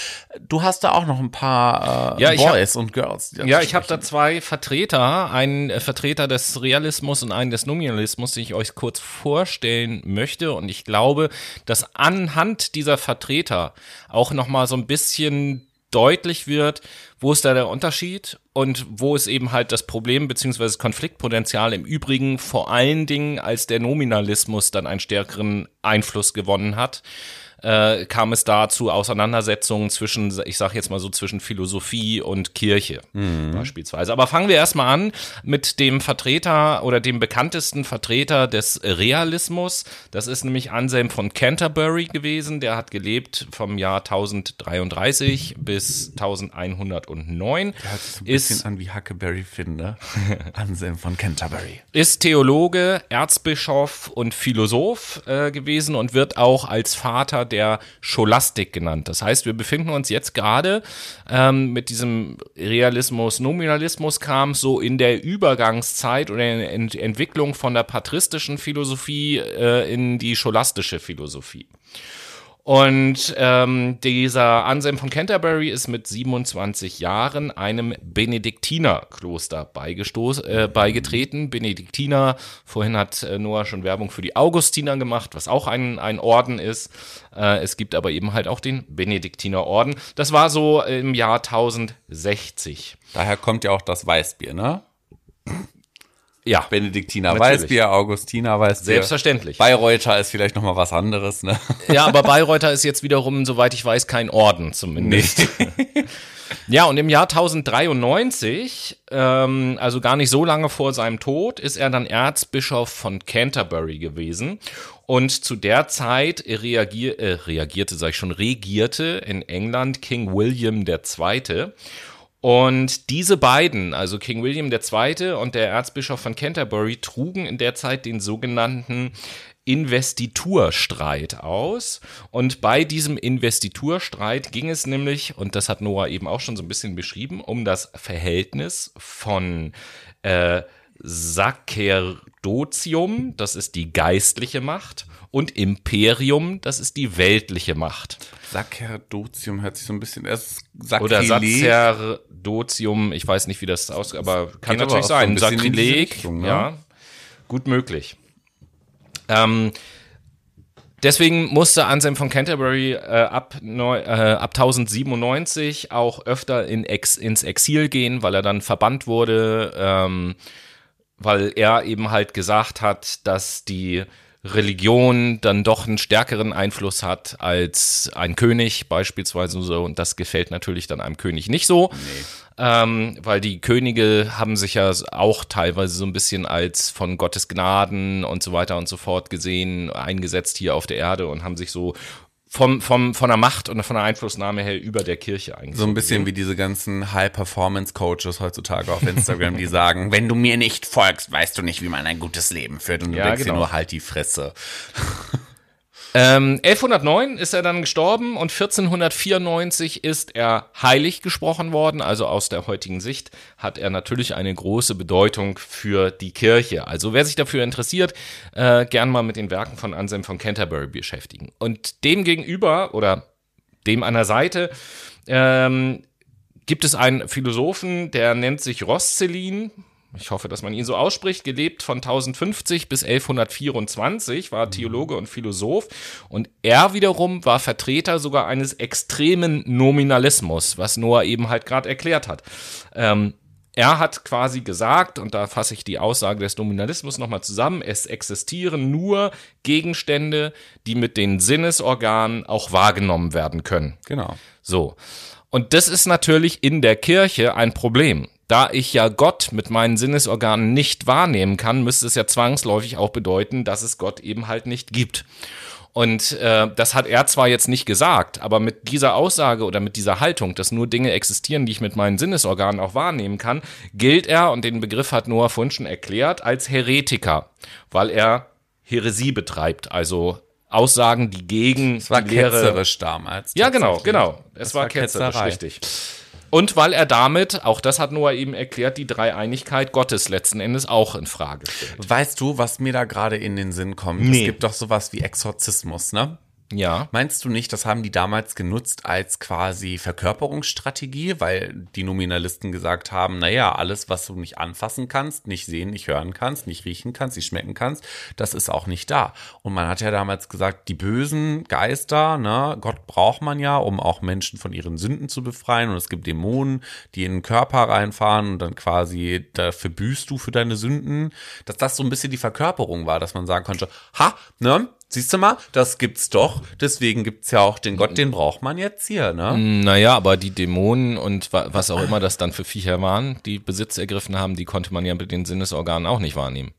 du hast da auch noch ein paar äh, Ja, ich hab- Boys und Girls. die Ja, ich habe da zwei Vertreter, einen äh, Vertreter des Realismus und einen des Nominalismus, den ich euch kurz vorstellen möchte. Und ich glaube, dass anhand dieser Vertreter auch noch mal so ein bisschen deutlich wird, wo ist da der Unterschied und wo ist eben halt das Problem das Konfliktpotenzial im Übrigen vor allen Dingen, als der Nominalismus dann einen stärkeren Einfluss gewonnen hat äh, kam es da zu Auseinandersetzungen zwischen, ich sage jetzt mal so, zwischen Philosophie und Kirche beispielsweise. Aber fangen wir erstmal an mit dem Vertreter oder dem bekanntesten Vertreter des Realismus. Das ist nämlich Anselm von Canterbury gewesen. Der hat gelebt vom Jahr 1033 bis 1109. Hört sich ein ist- bisschen an wie Huckleberry Finn, ne? Anselm von Canterbury. ist Theologe, Erzbischof und Philosoph äh, gewesen und wird auch als Vater der Scholastik genannt. Das heißt, wir befinden uns jetzt gerade ähm, mit diesem Realismus, Nominalismus kam so in der Übergangszeit oder in der Ent Entwicklung von der patristischen Philosophie äh, in die scholastische Philosophie. Und ähm, dieser Anselm von Canterbury ist mit 27 Jahren einem Benediktinerkloster beigestoß, äh, beigetreten. Benediktiner, vorhin hat äh, Noah schon Werbung für die Augustiner gemacht, was auch ein, ein Orden ist. Äh, es gibt aber eben halt auch den Benediktinerorden. Das war so im Jahr 1060. Daher kommt ja auch das Weißbier, ne? Ja, Benediktiner Natürlich. Weißbier, Augustiner Weißbier. Selbstverständlich. Bayreuther ist vielleicht nochmal was anderes, ne? ja, aber Bayreuther ist jetzt wiederum, soweit ich weiß, kein Orden zumindest. Ja, und im Jahr 1093, ähm, also gar nicht so lange vor seinem Tod, ist er dann Erzbischof von Canterbury gewesen. Und zu der Zeit reagier, äh, reagierte, sag ich schon, regierte in England King William II. Und diese beiden, also King William II. und der Erzbischof von Canterbury, trugen in der Zeit den sogenannten Investiturstreit aus. Und bei diesem Investiturstreit ging es nämlich, und das hat Noah eben auch schon so ein bisschen beschrieben, um das Verhältnis von äh, Sacerdotium, das ist die geistliche Macht, und Imperium, das ist die weltliche Macht. Sacerdotium hört sich so ein bisschen erst Oder Sacerdotium, ich weiß nicht, wie das aussieht, aber kann Geht natürlich aber so sein. diese Sakrileg, Richtung, ne? ja, gut möglich. Ähm, deswegen musste Anselm von Canterbury äh, ab, neu, äh, ab 1097 auch öfter in Ex, ins Exil gehen, weil er dann verbannt wurde, ähm, weil er eben halt gesagt hat, dass die Religion dann doch einen stärkeren Einfluss hat als ein König beispielsweise so. Und das gefällt natürlich dann einem König nicht so, ähm, weil die Könige haben sich ja auch teilweise so ein bisschen als von Gottes Gnaden und so weiter und so fort gesehen, eingesetzt hier auf der Erde und haben sich so vom, vom, von der Macht und von der Einflussnahme her über der Kirche eigentlich. So ein bisschen wie diese ganzen High-Performance-Coaches heutzutage auf Instagram, die sagen, wenn du mir nicht folgst, weißt du nicht, wie man ein gutes Leben führt. Und du Ja, denkst dir genau. nur, halt die Fresse. Ähm, 1109 ist er dann gestorben und 1494 ist er heilig gesprochen worden. Also aus der heutigen Sicht hat er natürlich eine große Bedeutung für die Kirche. Also wer sich dafür interessiert, äh, gern mal mit den Werken von Anselm von Canterbury beschäftigen. Und dem gegenüber oder dem an der Seite ähm, gibt es einen Philosophen, der nennt sich Roscelin. Ich hoffe, dass man ihn so ausspricht. Gelebt von 1050 bis 1124, war Theologe und Philosoph. Und er wiederum war Vertreter sogar eines extremen Nominalismus, was Noah eben halt gerade erklärt hat. Ähm, er hat quasi gesagt, und da fasse ich die Aussage des Nominalismus nochmal zusammen, es existieren nur Gegenstände, die mit den Sinnesorganen auch wahrgenommen werden können. Genau. So. Und das ist natürlich in der Kirche ein Problem. Da ich ja Gott mit meinen Sinnesorganen nicht wahrnehmen kann, müsste es ja zwangsläufig auch bedeuten, dass es Gott eben halt nicht gibt. Und äh, das hat er zwar jetzt nicht gesagt, aber mit dieser Aussage oder mit dieser Haltung, dass nur Dinge existieren, die ich mit meinen Sinnesorganen auch wahrnehmen kann, gilt er, und den Begriff hat Noah schon erklärt, als Heretiker, weil er Häresie betreibt, also Aussagen, die gegen Es war die Lehre ketzerisch damals. ja, genau, genau. Es Das war, war ketzerisch, richtig. Und weil er damit, auch das hat Noah eben erklärt, die Dreieinigkeit Gottes letzten Endes auch in Frage stellt. Weißt du, was mir da gerade in den Sinn kommt? Nee. Es gibt doch sowas wie Exorzismus, ne? Ja. Meinst du nicht, das haben die damals genutzt als quasi Verkörperungsstrategie, weil die Nominalisten gesagt haben, naja, alles, was du nicht anfassen kannst, nicht sehen, nicht hören kannst, nicht riechen kannst, nicht schmecken kannst, das ist auch nicht da. Und man hat ja damals gesagt, die bösen Geister, ne, Gott braucht man ja, um auch Menschen von ihren Sünden zu befreien. Und es gibt Dämonen, die in den Körper reinfahren und dann quasi dafür büßt du für deine Sünden. Dass das so ein bisschen die Verkörperung war, dass man sagen konnte, ha, ne, Siehst du mal, das gibt's doch. Deswegen gibt's ja auch den Gott, den braucht man jetzt hier, ne? Naja, aber die Dämonen und wa was auch immer das dann für Viecher waren, die Besitz ergriffen haben, die konnte man ja mit den Sinnesorganen auch nicht wahrnehmen.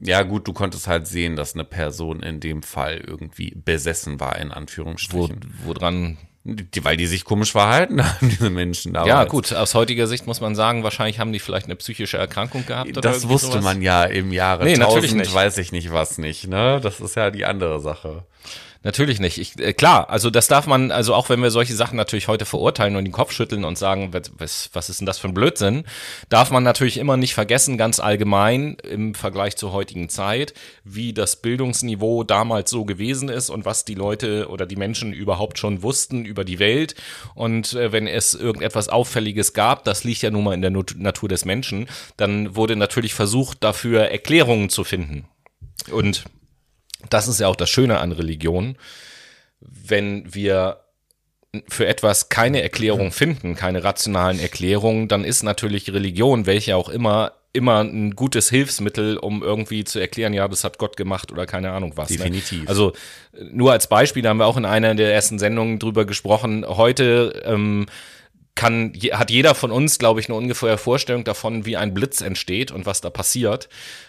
Ja, gut, du konntest halt sehen, dass eine Person in dem Fall irgendwie besessen war, in Wo, Anführungsstrichen. woran Die, weil die sich komisch verhalten haben, diese Menschen damals. Ja, gut, aus heutiger Sicht muss man sagen, wahrscheinlich haben die vielleicht eine psychische Erkrankung gehabt oder Das wusste sowas. man ja im Jahre Nee, 1000, natürlich nicht. weiß ich nicht was nicht, ne? Das ist ja die andere Sache. Natürlich nicht. Ich, äh, klar, also das darf man, also auch wenn wir solche Sachen natürlich heute verurteilen und den Kopf schütteln und sagen, was, was, ist denn das für ein Blödsinn, darf man natürlich immer nicht vergessen, ganz allgemein im Vergleich zur heutigen Zeit, wie das Bildungsniveau damals so gewesen ist und was die Leute oder die Menschen überhaupt schon wussten über die Welt. Und äh, wenn es irgendetwas Auffälliges gab, das liegt ja nun mal in der Nat- Natur des Menschen, dann wurde natürlich versucht, dafür Erklärungen zu finden. Und das ist ja auch das Schöne an Religion, wenn wir für etwas keine Erklärung finden, keine rationalen Erklärungen, dann ist natürlich Religion, welche auch immer, immer ein gutes Hilfsmittel, um irgendwie zu erklären, ja, das hat Gott gemacht oder keine Ahnung was. Definitiv. Ne? Also nur als Beispiel, da haben wir auch in einer der ersten Sendungen drüber gesprochen. Heute ähm, kann, hat jeder von uns, glaube ich, eine ungefähre Vorstellung davon, wie ein Blitz entsteht und was da passiert.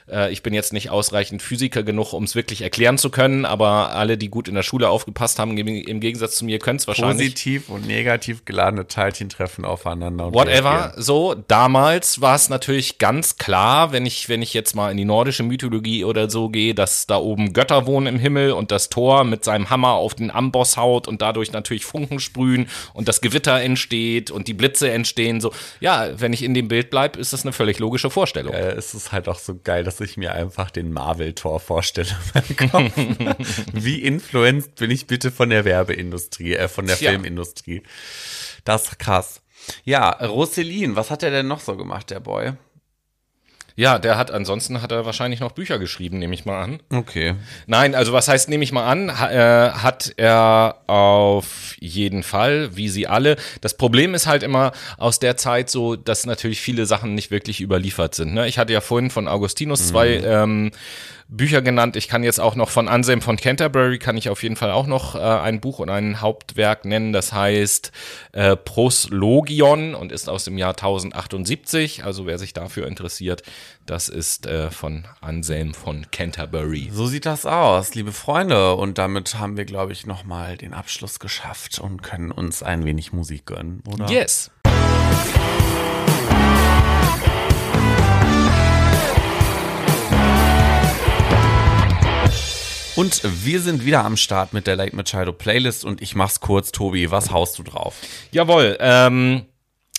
Äh, ich bin jetzt nicht ausreichend Physiker genug, um es wirklich erklären zu können, aber alle, die gut in der Schule aufgepasst haben, im Gegensatz zu mir, können es wahrscheinlich. Positiv und negativ geladene Teilchen treffen aufeinander. whatever. So, damals war es natürlich ganz klar, wenn ich, wenn ich jetzt mal in die nordische Mythologie oder so gehe, dass da oben Götter wohnen im Himmel und das Tor mit seinem Hammer auf den Amboss haut und dadurch natürlich Funken sprühen und das Gewitter entsteht und die Blitze entstehen. So, ja, wenn ich in dem Bild bleibe, ist das eine völlig logische Vorstellung. Ja, es ist halt auch so geil, dass ich mir einfach den Marvel-Tor vorstelle. Wie influenced bin ich bitte von der Werbeindustrie, äh, von der Tja. Filmindustrie. Das ist krass. Ja, Roselin, was hat er denn noch so gemacht, der Boy? Ja, der hat, ansonsten hat er wahrscheinlich noch Bücher geschrieben, nehme ich mal an. Okay. Nein, also was heißt, nehme ich mal an, ha, äh, hat er auf jeden Fall, wie sie alle. Das Problem ist halt immer aus der Zeit so, dass natürlich viele Sachen nicht wirklich überliefert sind. Ne? Ich hatte ja vorhin von Augustinus mhm. zwei ähm, Bücher genannt. Ich kann jetzt auch noch von Anselm von Canterbury, kann ich auf jeden Fall auch noch äh, ein Buch und ein Hauptwerk nennen. Das heißt äh, Proslogion und ist aus dem Jahr 1078. Also wer sich dafür interessiert, das ist äh, von Anselm von Canterbury. So sieht das aus, liebe Freunde. Und damit haben wir, glaube ich, nochmal den Abschluss geschafft und können uns ein wenig Musik gönnen, oder? Yes. Und wir sind wieder am Start mit der Late Machado Playlist und ich mach's kurz, Tobi, was haust du drauf? Jawohl, ähm,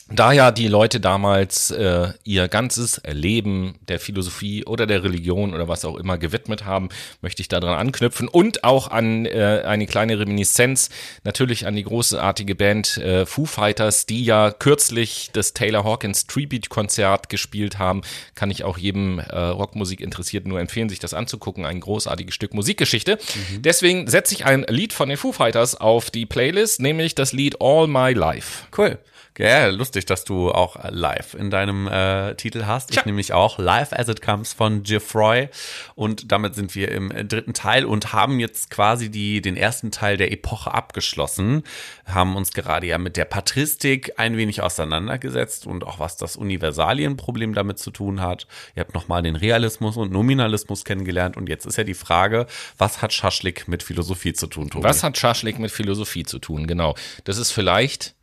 da ja die Leute damals äh, ihr ganzes Leben der Philosophie oder der Religion oder was auch immer gewidmet haben, möchte ich daran anknüpfen und auch an äh, eine kleine Reminiszenz natürlich an die großartige Band äh, Foo Fighters, die ja kürzlich das Taylor Hawkins Tribute Konzert gespielt haben, kann ich auch jedem äh, Rockmusik interessiert nur empfehlen, sich das anzugucken, ein großartiges Stück Musikgeschichte. Mhm. Deswegen setze ich ein Lied von den Foo Fighters auf die Playlist, nämlich das Lied All My Life. Cool. Ja, lustig, dass du auch live in deinem äh, Titel hast. Ich nämlich auch Live as it comes von Geoffroy. Und damit sind wir im dritten Teil und haben jetzt quasi die, den ersten Teil der Epoche abgeschlossen. Haben uns gerade ja mit der Patristik ein wenig auseinandergesetzt und auch was das Universalienproblem damit zu tun hat. Ihr habt nochmal den Realismus und Nominalismus kennengelernt. Und jetzt ist ja die Frage, was hat Schaschlik mit Philosophie zu tun, Tobi? Was hat Schaschlik mit Philosophie zu tun? Genau. Das ist vielleicht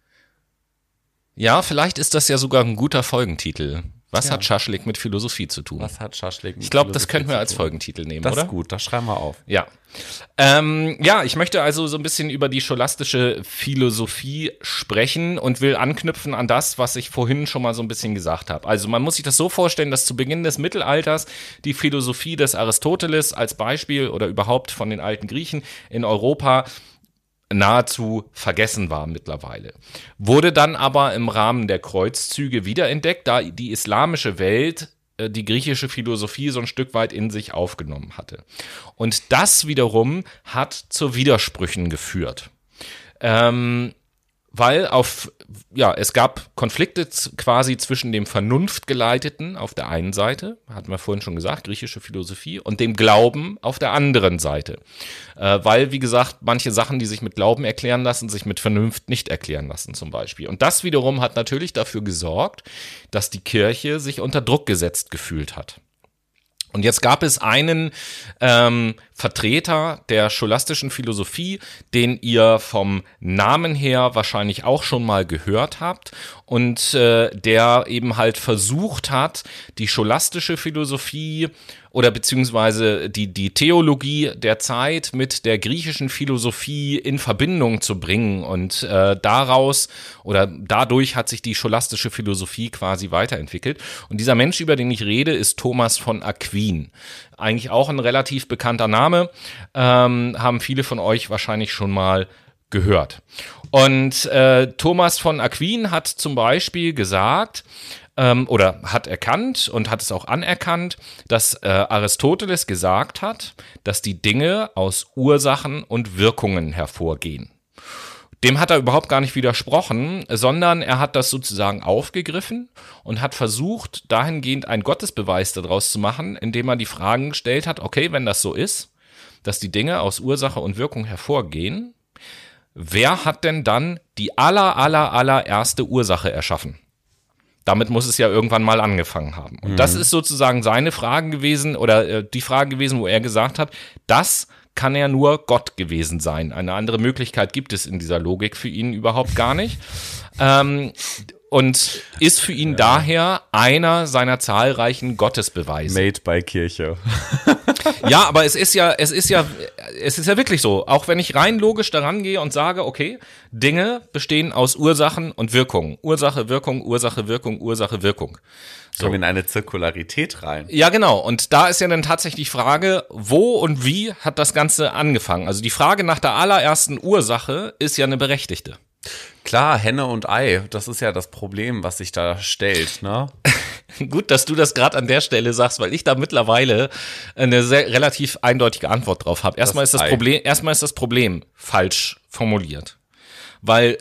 ja, vielleicht ist das ja sogar ein guter Folgentitel. Was ja. hat Schaschlik mit Philosophie zu tun? Was hat Schaschlik mit Ich glaube, das könnten wir als Folgentitel nehmen, das oder? Das ist gut, das schreiben wir auf. Ja. Ähm, ja, ich möchte also so ein bisschen über die scholastische Philosophie sprechen und will anknüpfen an das, was ich vorhin schon mal so ein bisschen gesagt habe. Also man muss sich das so vorstellen, dass zu Beginn des Mittelalters die Philosophie des Aristoteles als Beispiel oder überhaupt von den alten Griechen in Europa nahezu vergessen war mittlerweile. Wurde dann aber im Rahmen der Kreuzzüge wiederentdeckt, da die islamische Welt äh, die griechische Philosophie so ein Stück weit in sich aufgenommen hatte. Und das wiederum hat zu Widersprüchen geführt. Ähm, weil auf, ja, es gab Konflikte quasi zwischen dem Vernunftgeleiteten auf der einen Seite, hatten wir vorhin schon gesagt, griechische Philosophie, und dem Glauben auf der anderen Seite. Äh, weil, wie gesagt, manche Sachen, die sich mit Glauben erklären lassen, sich mit Vernunft nicht erklären lassen zum Beispiel. Und das wiederum hat natürlich dafür gesorgt, dass die Kirche sich unter Druck gesetzt gefühlt hat. Und jetzt gab es einen ähm, Vertreter der scholastischen Philosophie, den ihr vom Namen her wahrscheinlich auch schon mal gehört habt und äh, der eben halt versucht hat, die scholastische Philosophie oder beziehungsweise die, die Theologie der Zeit mit der griechischen Philosophie in Verbindung zu bringen. Und äh, daraus oder dadurch hat sich die scholastische Philosophie quasi weiterentwickelt. Und dieser Mensch, über den ich rede, ist Thomas von Aquin. Eigentlich auch ein relativ bekannter Name, ähm, haben viele von euch wahrscheinlich schon mal gehört. Und äh, Thomas von Aquin hat zum Beispiel gesagt, ähm, oder hat erkannt und hat es auch anerkannt, dass äh, Aristoteles gesagt hat, dass die Dinge aus Ursachen und Wirkungen hervorgehen. Dem hat er überhaupt gar nicht widersprochen, sondern er hat das sozusagen aufgegriffen und hat versucht, dahingehend einen Gottesbeweis daraus zu machen, indem er die Fragen gestellt hat, okay, wenn das so ist, dass die Dinge aus Ursache und Wirkung hervorgehen, wer hat denn dann die aller, aller, allererste Ursache erschaffen? Damit muss es ja irgendwann mal angefangen haben. Und mhm. das ist sozusagen seine Frage gewesen oder äh, die Frage gewesen, wo er gesagt hat, das kann er nur Gott gewesen sein. Eine andere Möglichkeit gibt es in dieser Logik für ihn überhaupt gar nicht. Ähm, und ist für ihn ja. daher einer seiner zahlreichen Gottesbeweise. Made by Kirche. ja, aber es ist ja, es ist ja, es ist ja wirklich so. Auch wenn ich rein logisch daran gehe und sage, okay, Dinge bestehen aus Ursachen und Wirkung. Ursache, Wirkung, Ursache, Wirkung, Ursache, Wirkung. So. Kommen in eine Zirkularität rein. Ja, genau. Und da ist ja dann tatsächlich die Frage, wo und wie hat das Ganze angefangen? Also die Frage nach der allerersten Ursache ist ja eine berechtigte. Klar, Henne und Ei, das ist ja das Problem, was sich da stellt, ne? Gut, dass du das gerade an der Stelle sagst, weil ich da mittlerweile eine sehr relativ eindeutige Antwort drauf habe. Erstmal ist das Ei. Problem, erstmal ist das Problem falsch formuliert. Weil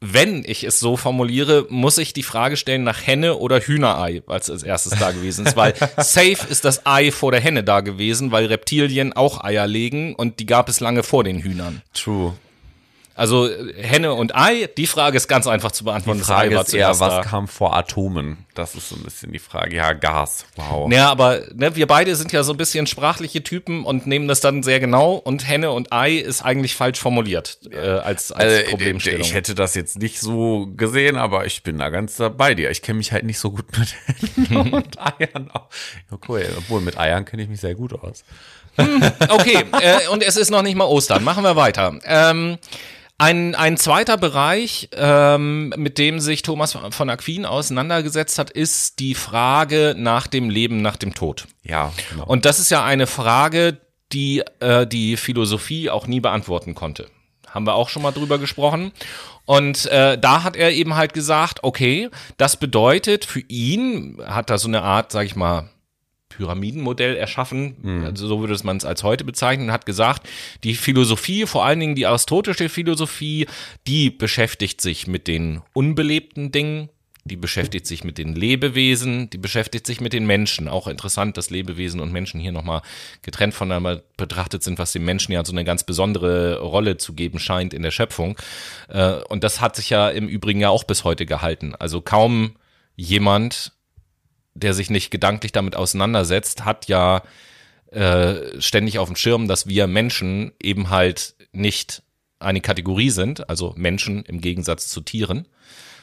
wenn ich es so formuliere, muss ich die Frage stellen nach Henne oder Hühnerei, es als erstes da gewesen ist. Weil safe ist das Ei vor der Henne da gewesen, weil Reptilien auch Eier legen und die gab es lange vor den Hühnern. True. Also Henne und Ei, die Frage ist ganz einfach zu beantworten. Die Frage ist eher, was da. kam vor Atomen? Das ist so ein bisschen die Frage. Ja, Gas. Wow. Ja, aber ne, wir beide sind ja so ein bisschen sprachliche Typen und nehmen das dann sehr genau. Und Henne und Ei ist eigentlich falsch formuliert äh, als, als also, Problemstellung. Ich hätte das jetzt nicht so gesehen, aber ich bin da ganz bei dir. Ich kenne mich halt nicht so gut mit Hennen und Eiern. Okay, obwohl mit Eiern kenne ich mich sehr gut aus. Hm, okay, äh, und es ist noch nicht mal Ostern. Machen wir weiter. Ähm, ein, ein zweiter Bereich, ähm, mit dem sich Thomas von Aquin auseinandergesetzt hat, ist die Frage nach dem Leben nach dem Tod. Ja. Genau. Und das ist ja eine Frage, die äh, die Philosophie auch nie beantworten konnte. Haben wir auch schon mal drüber gesprochen. Und äh, da hat er eben halt gesagt, okay, das bedeutet für ihn, hat er so eine Art, sag ich mal, Pyramidenmodell erschaffen, mhm. also so würde man es als heute bezeichnen, hat gesagt, die Philosophie, vor allen Dingen die aristotische Philosophie, die beschäftigt sich mit den unbelebten Dingen, die beschäftigt sich mit den Lebewesen, die beschäftigt sich mit den Menschen. Auch interessant, dass Lebewesen und Menschen hier nochmal getrennt voneinander betrachtet sind, was dem Menschen ja so eine ganz besondere Rolle zu geben scheint in der Schöpfung. Äh, und das hat sich ja im Übrigen ja auch bis heute gehalten. Also kaum jemand der sich nicht gedanklich damit auseinandersetzt, hat ja äh, ständig auf dem Schirm, dass wir Menschen eben halt nicht eine Kategorie sind, also Menschen im Gegensatz zu Tieren,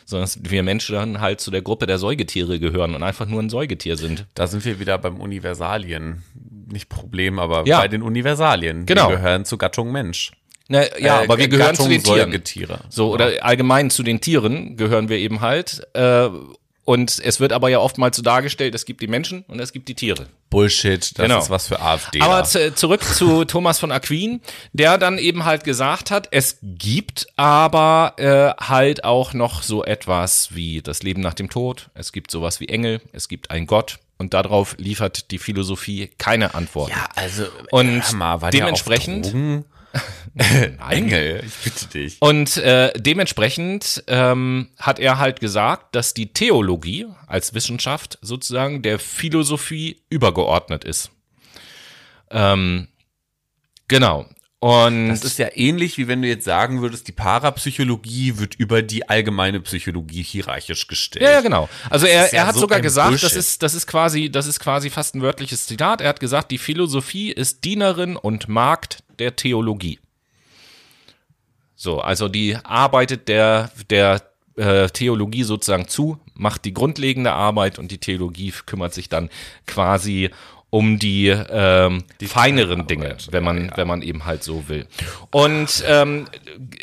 sondern dass wir Menschen dann halt zu der Gruppe der Säugetiere gehören und einfach nur ein Säugetier sind. Da sind wir wieder beim Universalien. Nicht Problem, aber ja. bei den Universalien. Genau. Wir gehören zur Gattung Mensch. Na, ja, äh, aber wir gehören Gattung zu den Tieren. Säugetiere. So, oder allgemein zu den Tieren gehören wir eben halt. Äh, und es wird aber ja oftmals so dargestellt, es gibt die Menschen und es gibt die Tiere. Bullshit, das genau. ist was für AfD. Aber zurück zu Thomas von Aquin, der dann eben halt gesagt hat, es gibt aber äh, halt auch noch so etwas wie das Leben nach dem Tod, es gibt sowas wie Engel, es gibt einen Gott und darauf liefert die Philosophie keine Antwort. Ja, also und mal, dementsprechend Engel, ich bitte dich. Und äh, dementsprechend ähm, hat er halt gesagt, dass die Theologie als Wissenschaft sozusagen der Philosophie übergeordnet ist. Ähm, genau. Und das ist ja ähnlich, wie wenn du jetzt sagen würdest, die Parapsychologie wird über die allgemeine Psychologie hierarchisch gestellt. Ja, ja genau. Also er, er hat so sogar gesagt, Bullshit. das ist, das ist quasi, das ist quasi fast ein wörtliches Zitat. Er hat gesagt, die Philosophie ist Dienerin und Magd der Theologie. So, also die arbeitet der, der äh, Theologie sozusagen zu, macht die grundlegende Arbeit und die Theologie kümmert sich dann quasi um die, ähm, die feineren Dinge, wenn man, ja. wenn man eben halt so will. Und ähm,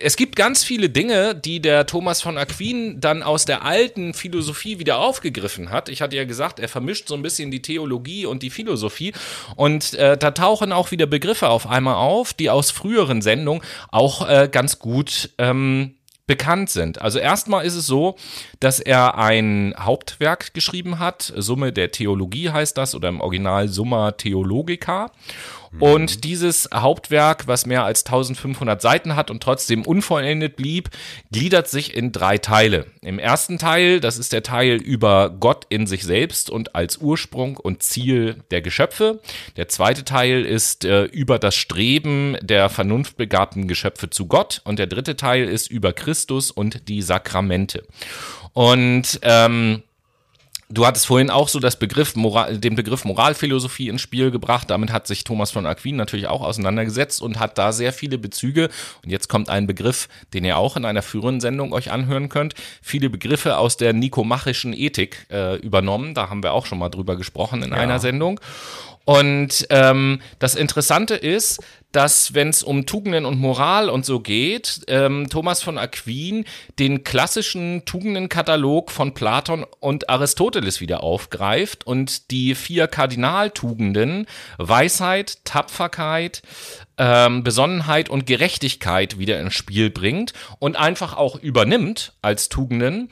es gibt ganz viele Dinge, die der Thomas von Aquin dann aus der alten Philosophie wieder aufgegriffen hat. Ich hatte ja gesagt, er vermischt so ein bisschen die Theologie und die Philosophie. Und äh, da tauchen auch wieder Begriffe auf einmal auf, die aus früheren Sendungen auch äh, ganz gut ähm, bekannt sind. Also erstmal ist es so, dass er ein Hauptwerk geschrieben hat, Summe der Theologie heißt das oder im Original Summa Theologica. Und dieses Hauptwerk, was mehr als 1500 Seiten hat und trotzdem unvollendet blieb, gliedert sich in drei Teile. Im ersten Teil, das ist der Teil über Gott in sich selbst und als Ursprung und Ziel der Geschöpfe. Der zweite Teil ist äh, über das Streben der vernunftbegabten Geschöpfe zu Gott. Und der dritte Teil ist über Christus und die Sakramente. Und ähm, Du hattest vorhin auch so das Begriff Moral, den Begriff Moralphilosophie ins Spiel gebracht. Damit hat sich Thomas von Aquin natürlich auch auseinandergesetzt und hat da sehr viele Bezüge. Und jetzt kommt ein Begriff, den ihr auch in einer früheren Sendung euch anhören könnt. Viele Begriffe aus der nikomachischen Ethik äh, übernommen. Da haben wir auch schon mal drüber gesprochen in ja. einer Sendung. Und ähm, das Interessante ist, dass wenn es um Tugenden und Moral und so geht, ähm, Thomas von Aquin den klassischen Tugendenkatalog von Platon und Aristoteles wieder aufgreift und die vier Kardinaltugenden Weisheit, Tapferkeit, ähm, Besonnenheit und Gerechtigkeit wieder ins Spiel bringt und einfach auch übernimmt als Tugenden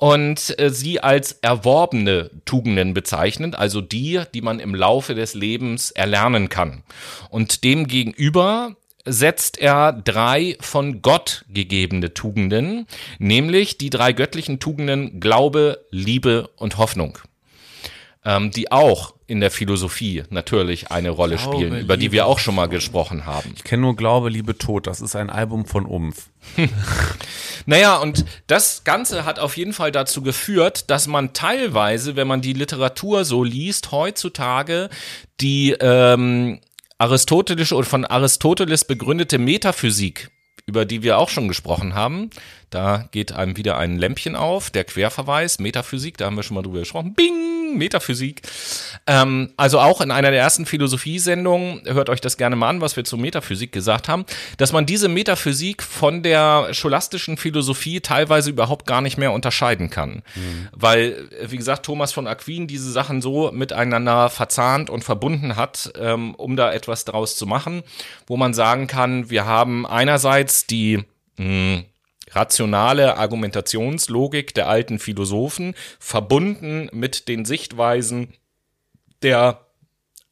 und äh, sie als erworbene Tugenden bezeichnet, also die, die man im Laufe des Lebens erlernen kann. Und demgegenüber setzt er drei von Gott gegebene Tugenden, nämlich die drei göttlichen Tugenden Glaube, Liebe und Hoffnung, ähm, die auch in der Philosophie natürlich eine Rolle Glaube, spielen, über die wir auch schon mal gesprochen haben. Ich kenne nur Glaube, Liebe, Tod. Das ist ein Album von Umf. naja, und das Ganze hat auf jeden Fall dazu geführt, dass man teilweise, wenn man die Literatur so liest, heutzutage die ähm, aristotelische oder von Aristoteles begründete Metaphysik, über die wir auch schon gesprochen haben, da geht einem wieder ein Lämpchen auf, der Querverweis, Metaphysik, da haben wir schon mal drüber gesprochen. Bing, Metaphysik. Ähm, also auch in einer der ersten Philosophiesendungen, hört euch das gerne mal an, was wir zur Metaphysik gesagt haben, dass man diese Metaphysik von der scholastischen Philosophie teilweise überhaupt gar nicht mehr unterscheiden kann. Mhm. Weil, wie gesagt, Thomas von Aquin diese Sachen so miteinander verzahnt und verbunden hat, ähm, um da etwas draus zu machen, wo man sagen kann, wir haben einerseits die mh, hm, rationale Argumentationslogik der alten Philosophen verbunden mit den Sichtweisen der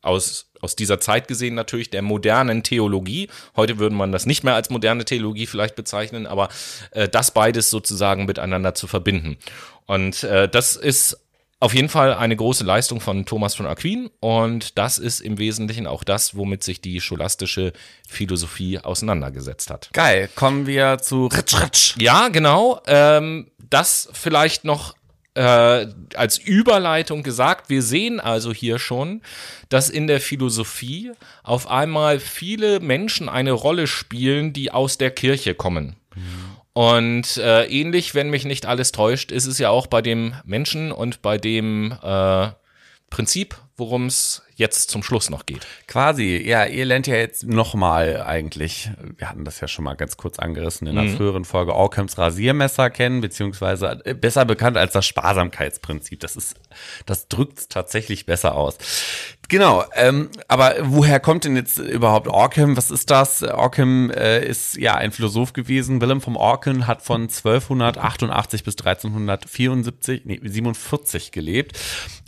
aus aus dieser Zeit gesehen natürlich der modernen Theologie. Heute würde man das nicht mehr als moderne Theologie vielleicht bezeichnen, aber äh, das beides sozusagen miteinander zu verbinden. Und äh, das ist auf jeden Fall eine große Leistung von Thomas von Aquin und das ist im Wesentlichen auch das, womit sich die scholastische Philosophie auseinandergesetzt hat. Geil, kommen wir zu Ritsch Ritsch. Ja, genau. Ähm, das vielleicht noch äh, als Überleitung gesagt. Wir sehen also hier schon, dass in der Philosophie auf einmal viele Menschen eine Rolle spielen, die aus der Kirche kommen. Mhm. Und äh, ähnlich, wenn mich nicht alles täuscht, ist es ja auch bei dem Menschen und bei dem äh, Prinzip, worum es jetzt zum Schluss noch geht. Quasi, ja, ihr lernt ja jetzt nochmal eigentlich, wir hatten das ja schon mal ganz kurz angerissen in der mhm. früheren Folge, Orkhams Rasiermesser kennen, beziehungsweise besser bekannt als das Sparsamkeitsprinzip. Das ist, das drückt es tatsächlich besser aus. Genau, ähm, aber woher kommt denn jetzt überhaupt Orkham? Was ist das? Orkham äh, ist ja ein Philosoph gewesen. Willem vom Orkham hat von 1288 bis 1374, nee, 47 gelebt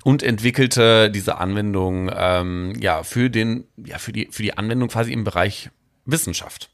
und entwickelte diese Anwendung ähm, ja für den ja für die für die Anwendung quasi im Bereich Wissenschaft.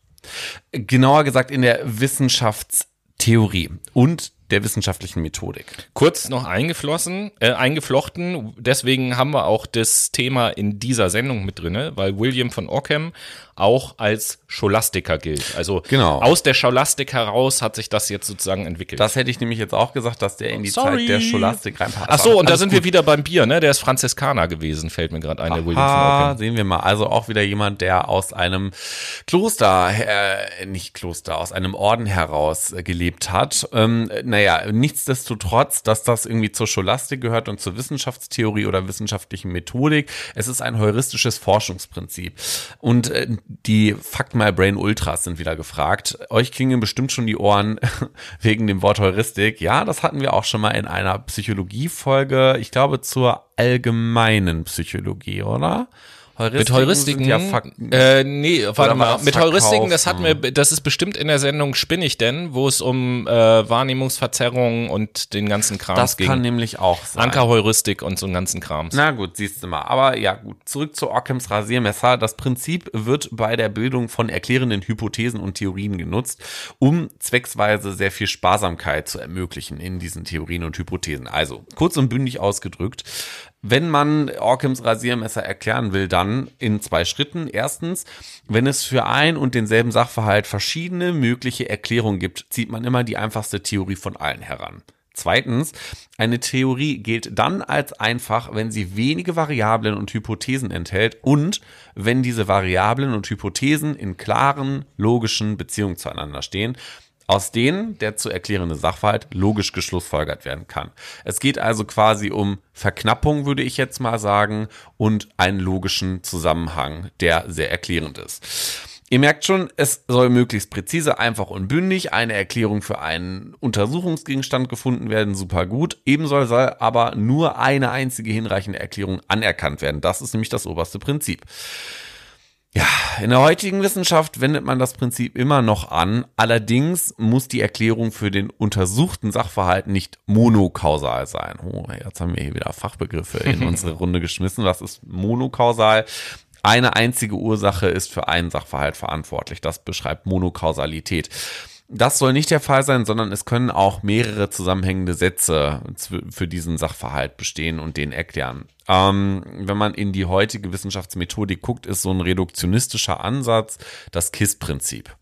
Genauer gesagt in der Wissenschaftstheorie und der wissenschaftlichen Methodik. Kurz noch eingeflossen, äh, eingeflochten, deswegen haben wir auch das Thema in dieser Sendung mit drinne, weil William von Ockham auch als Scholastiker gilt. Also genau. aus der Scholastik heraus hat sich das jetzt sozusagen entwickelt. Das hätte ich nämlich jetzt auch gesagt, dass der in die Sorry. Zeit der Scholastik reinpasst. Ach so, und da sind gut. wir wieder beim Bier, ne? Der ist Franziskaner gewesen, fällt mir gerade ein, der William von Ockham. sehen wir mal. Also auch wieder jemand, der aus einem Kloster, äh, nicht Kloster, aus einem Orden heraus äh, gelebt hat. Ähm, naja, nichtsdestotrotz, dass das irgendwie zur Scholastik gehört und zur Wissenschaftstheorie oder wissenschaftlichen Methodik. Es ist ein heuristisches Forschungsprinzip. Und äh, die Fuck My Brain Ultras sind wieder gefragt. Euch klingen bestimmt schon die Ohren wegen dem Wort Heuristik. Ja, das hatten wir auch schon mal in einer Psychologie-Folge. Ich glaube zur allgemeinen Psychologie, oder? Heuristiken mit Heuristiken, sind ja Fak- äh, nee, warte war mal, das mit Heuristiken, das hatten wir, das ist bestimmt in der Sendung Spinnig denn, wo es um äh, Wahrnehmungsverzerrungen und den ganzen Kram Das ging. kann nämlich auch sein. Ankerheuristik und so einen ganzen Krams. Na gut, siehst du mal. Aber ja, gut. Zurück zu Ockhams Rasiermesser. Das Prinzip wird bei der Bildung von erklärenden Hypothesen und Theorien genutzt, um zwecksweise sehr viel Sparsamkeit zu ermöglichen in diesen Theorien und Hypothesen. Also, kurz und bündig ausgedrückt. Wenn man Ockhams Rasiermesser erklären will, dann in zwei Schritten. Erstens, wenn es für ein und denselben Sachverhalt verschiedene mögliche Erklärungen gibt, zieht man immer die einfachste Theorie von allen heran. Zweitens, eine Theorie gilt dann als einfach, wenn sie wenige Variablen und Hypothesen enthält und wenn diese Variablen und Hypothesen in klaren, logischen Beziehungen zueinander stehen, aus denen der zu erklärende Sachverhalt logisch geschlussfolgert werden kann. Es geht also quasi um Verknappung, würde ich jetzt mal sagen, und einen logischen Zusammenhang, der sehr erklärend ist. Ihr merkt schon, es soll möglichst präzise, einfach und bündig eine Erklärung für einen Untersuchungsgegenstand gefunden werden, super gut. Ebenso soll aber nur eine einzige hinreichende Erklärung anerkannt werden. Das ist nämlich das oberste Prinzip. Ja, in der heutigen Wissenschaft wendet man das Prinzip immer noch an. Allerdings muss die Erklärung für den untersuchten Sachverhalt nicht monokausal sein. Oh, jetzt haben wir hier wieder Fachbegriffe in unsere Runde geschmissen. Was ist monokausal? Eine einzige Ursache ist für einen Sachverhalt verantwortlich. Das beschreibt Monokausalität. Das soll nicht der Fall sein, sondern es können auch mehrere zusammenhängende Sätze für diesen Sachverhalt bestehen und den erklären. Ähm, wenn man in die heutige Wissenschaftsmethodik guckt, ist so ein reduktionistischer Ansatz das KISS-Prinzip.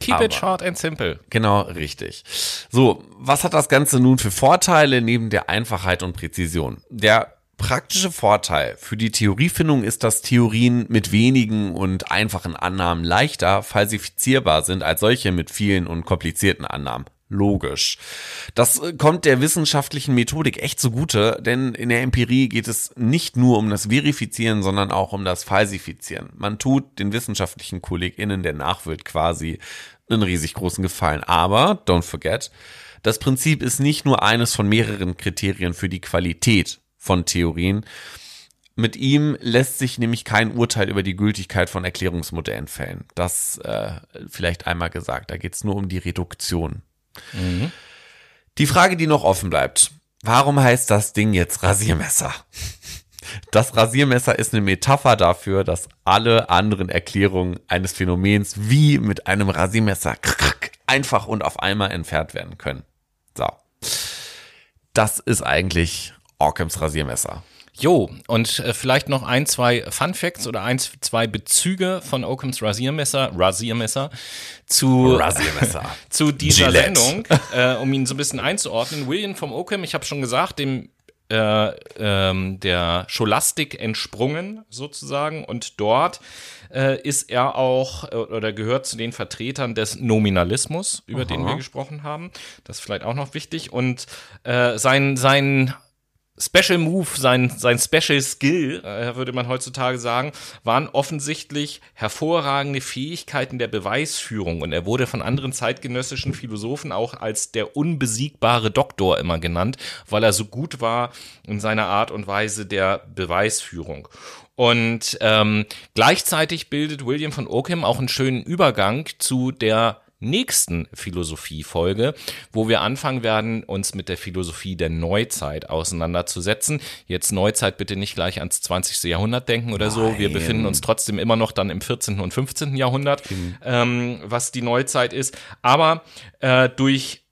Keep Aber- it short and simple. Genau, richtig. So, was hat das Ganze nun für Vorteile neben der Einfachheit und Präzision? Der praktische Vorteil für die Theoriefindung ist, dass Theorien mit wenigen und einfachen Annahmen leichter falsifizierbar sind als solche mit vielen und komplizierten Annahmen. Logisch. Das äh, kommt der wissenschaftlichen Methodik echt zugute, denn in der Empirie geht es nicht nur um das Verifizieren, sondern auch um das Falsifizieren. Man tut den wissenschaftlichen KollegInnen der Nachwelt quasi einen riesig großen Gefallen. Aber, don't forget, das Prinzip ist nicht nur eines von mehreren Kriterien für die Qualität von Theorien. Mit ihm lässt sich nämlich kein Urteil über die Gültigkeit von Erklärungsmodellen fällen. Das äh, vielleicht einmal gesagt. Da geht es nur um die Reduktion. Die Frage, die noch offen bleibt. Warum heißt das Ding jetzt Rasiermesser? Das Rasiermesser ist eine Metapher dafür, dass alle anderen Erklärungen eines Phänomens wie mit einem Rasiermesser einfach und auf einmal entfernt werden können. So. Das ist eigentlich Orkhams Rasiermesser. Jo, und äh, vielleicht noch ein, zwei Fun Facts oder ein, zwei Bezüge von Occams Rasiermesser, Rasiermesser zu, Rasiermesser. zu dieser Gillette. Sendung, äh, um ihn so ein bisschen einzuordnen. William vom Ockham, ich habe schon gesagt, dem äh, ähm, der Scholastik entsprungen sozusagen und dort äh, ist er auch äh, oder gehört zu den Vertretern des Nominalismus, über den wir gesprochen haben. Das ist vielleicht auch noch wichtig und äh, sein sein Special Move, sein, sein Special Skill, äh, würde man heutzutage sagen, waren offensichtlich hervorragende Fähigkeiten der Beweisführung. Und er wurde von anderen zeitgenössischen Philosophen auch als der unbesiegbare Doktor immer genannt, weil er so gut war in seiner Art und Weise der Beweisführung. Und ähm, gleichzeitig bildet William von Ockham auch einen schönen Übergang zu der nächsten Philosophiefolge, wo wir anfangen werden, uns mit der Philosophie der Neuzeit auseinanderzusetzen. Jetzt Neuzeit bitte nicht gleich ans 20. Jahrhundert denken oder so. Wir Nein. befinden uns trotzdem immer noch dann im 14. und 15. Jahrhundert, ähm, was die Neuzeit ist. Aber äh, durch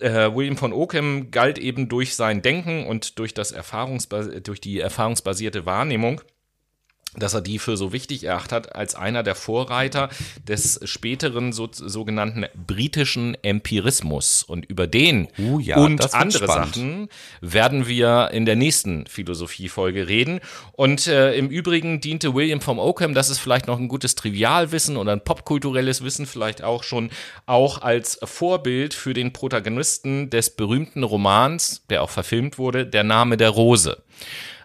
äh, William von Ockham galt eben durch sein Denken und durch, das Erfahrungsbas durch die erfahrungsbasierte Wahrnehmung dass er die für so wichtig erachtet hat, als einer der Vorreiter des späteren so, sogenannten britischen Empirismus. Und über den Oh ja, und andere spannend. Sachen werden wir in der nächsten Philosophiefolge reden. Und äh, im Übrigen diente William von Ockham, das ist vielleicht noch ein gutes Trivialwissen oder ein popkulturelles Wissen vielleicht auch schon, auch als Vorbild für den Protagonisten des berühmten Romans, der auch verfilmt wurde, Der Name der Rose.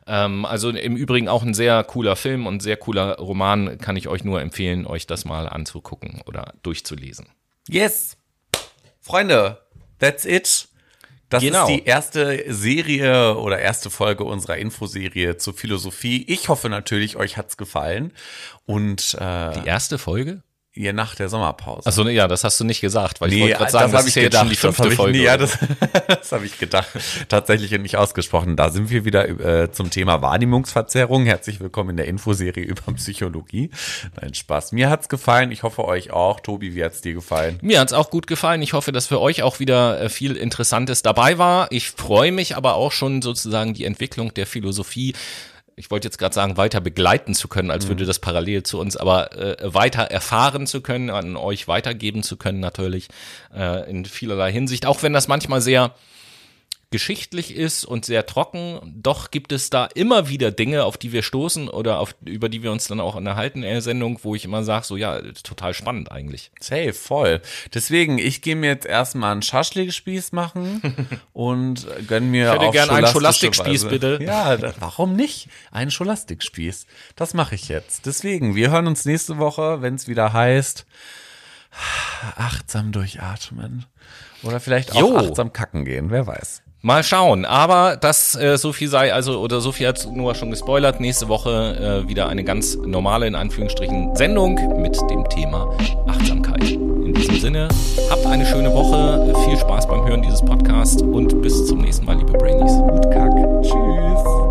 Ähm, also im Übrigen auch ein sehr cooler Film und sehr cooler Roman, kann ich euch nur empfehlen, euch das mal anzugucken oder durchzulesen. Yes. Freunde, that's it. Das Genau. ist die erste Serie oder erste Folge unserer Infoserie zur Philosophie. Ich hoffe natürlich, euch hat's gefallen. Und äh, Die erste Folge? Ihr nach der Sommerpause. Achso, ja, das hast du nicht gesagt, weil ich wollte gerade das sagen, das, hab ist ja jetzt schon die das fünfte ich, Folge. Nee, ja, das, das habe ich gedacht. Tatsächlich nicht ausgesprochen. Da sind wir wieder äh, zum Thema Wahrnehmungsverzerrung. Herzlich willkommen in der Infoserie über Psychologie. Nein, Spaß. Mir hat's gefallen. Ich hoffe euch auch. Tobi, wie hat's dir gefallen? Mir hat's auch gut gefallen. Ich hoffe, dass für euch auch wieder äh, viel Interessantes dabei war. Ich freue mich aber auch schon sozusagen die Entwicklung der Philosophie. Ich wollte jetzt gerade sagen, weiter begleiten zu können, als würde das parallel zu uns, aber äh, weiter erfahren zu können, an euch weitergeben zu können, natürlich äh, in vielerlei Hinsicht. Auch wenn das manchmal sehr geschichtlich ist und sehr trocken, doch gibt es da immer wieder Dinge, auf die wir stoßen oder auf, über die wir uns dann auch unterhalten in der Sendung, wo ich immer sage, so ja, total spannend eigentlich. Safe, voll. Deswegen, ich gehe mir jetzt erstmal einen Schaschlik-Spieß machen und gönn mir Ich hätte auf gern einen Scholastikspieß, bitte. Ja, da, warum nicht? Einen Scholastikspieß. Das mache ich jetzt. Deswegen, wir hören uns nächste Woche, wenn es wieder heißt, achtsam durchatmen. Oder vielleicht auch Jo. achtsam kacken gehen, wer weiß. Mal schauen, aber das äh, so viel sei, also oder so viel hat Noah schon gespoilert. Nächste Woche äh, wieder eine ganz normale, in Anführungsstrichen, Sendung mit dem Thema Achtsamkeit. In diesem Sinne, habt eine schöne Woche, viel Spaß beim Hören dieses Podcasts und bis zum nächsten Mal, liebe Brainies. Gut kacken.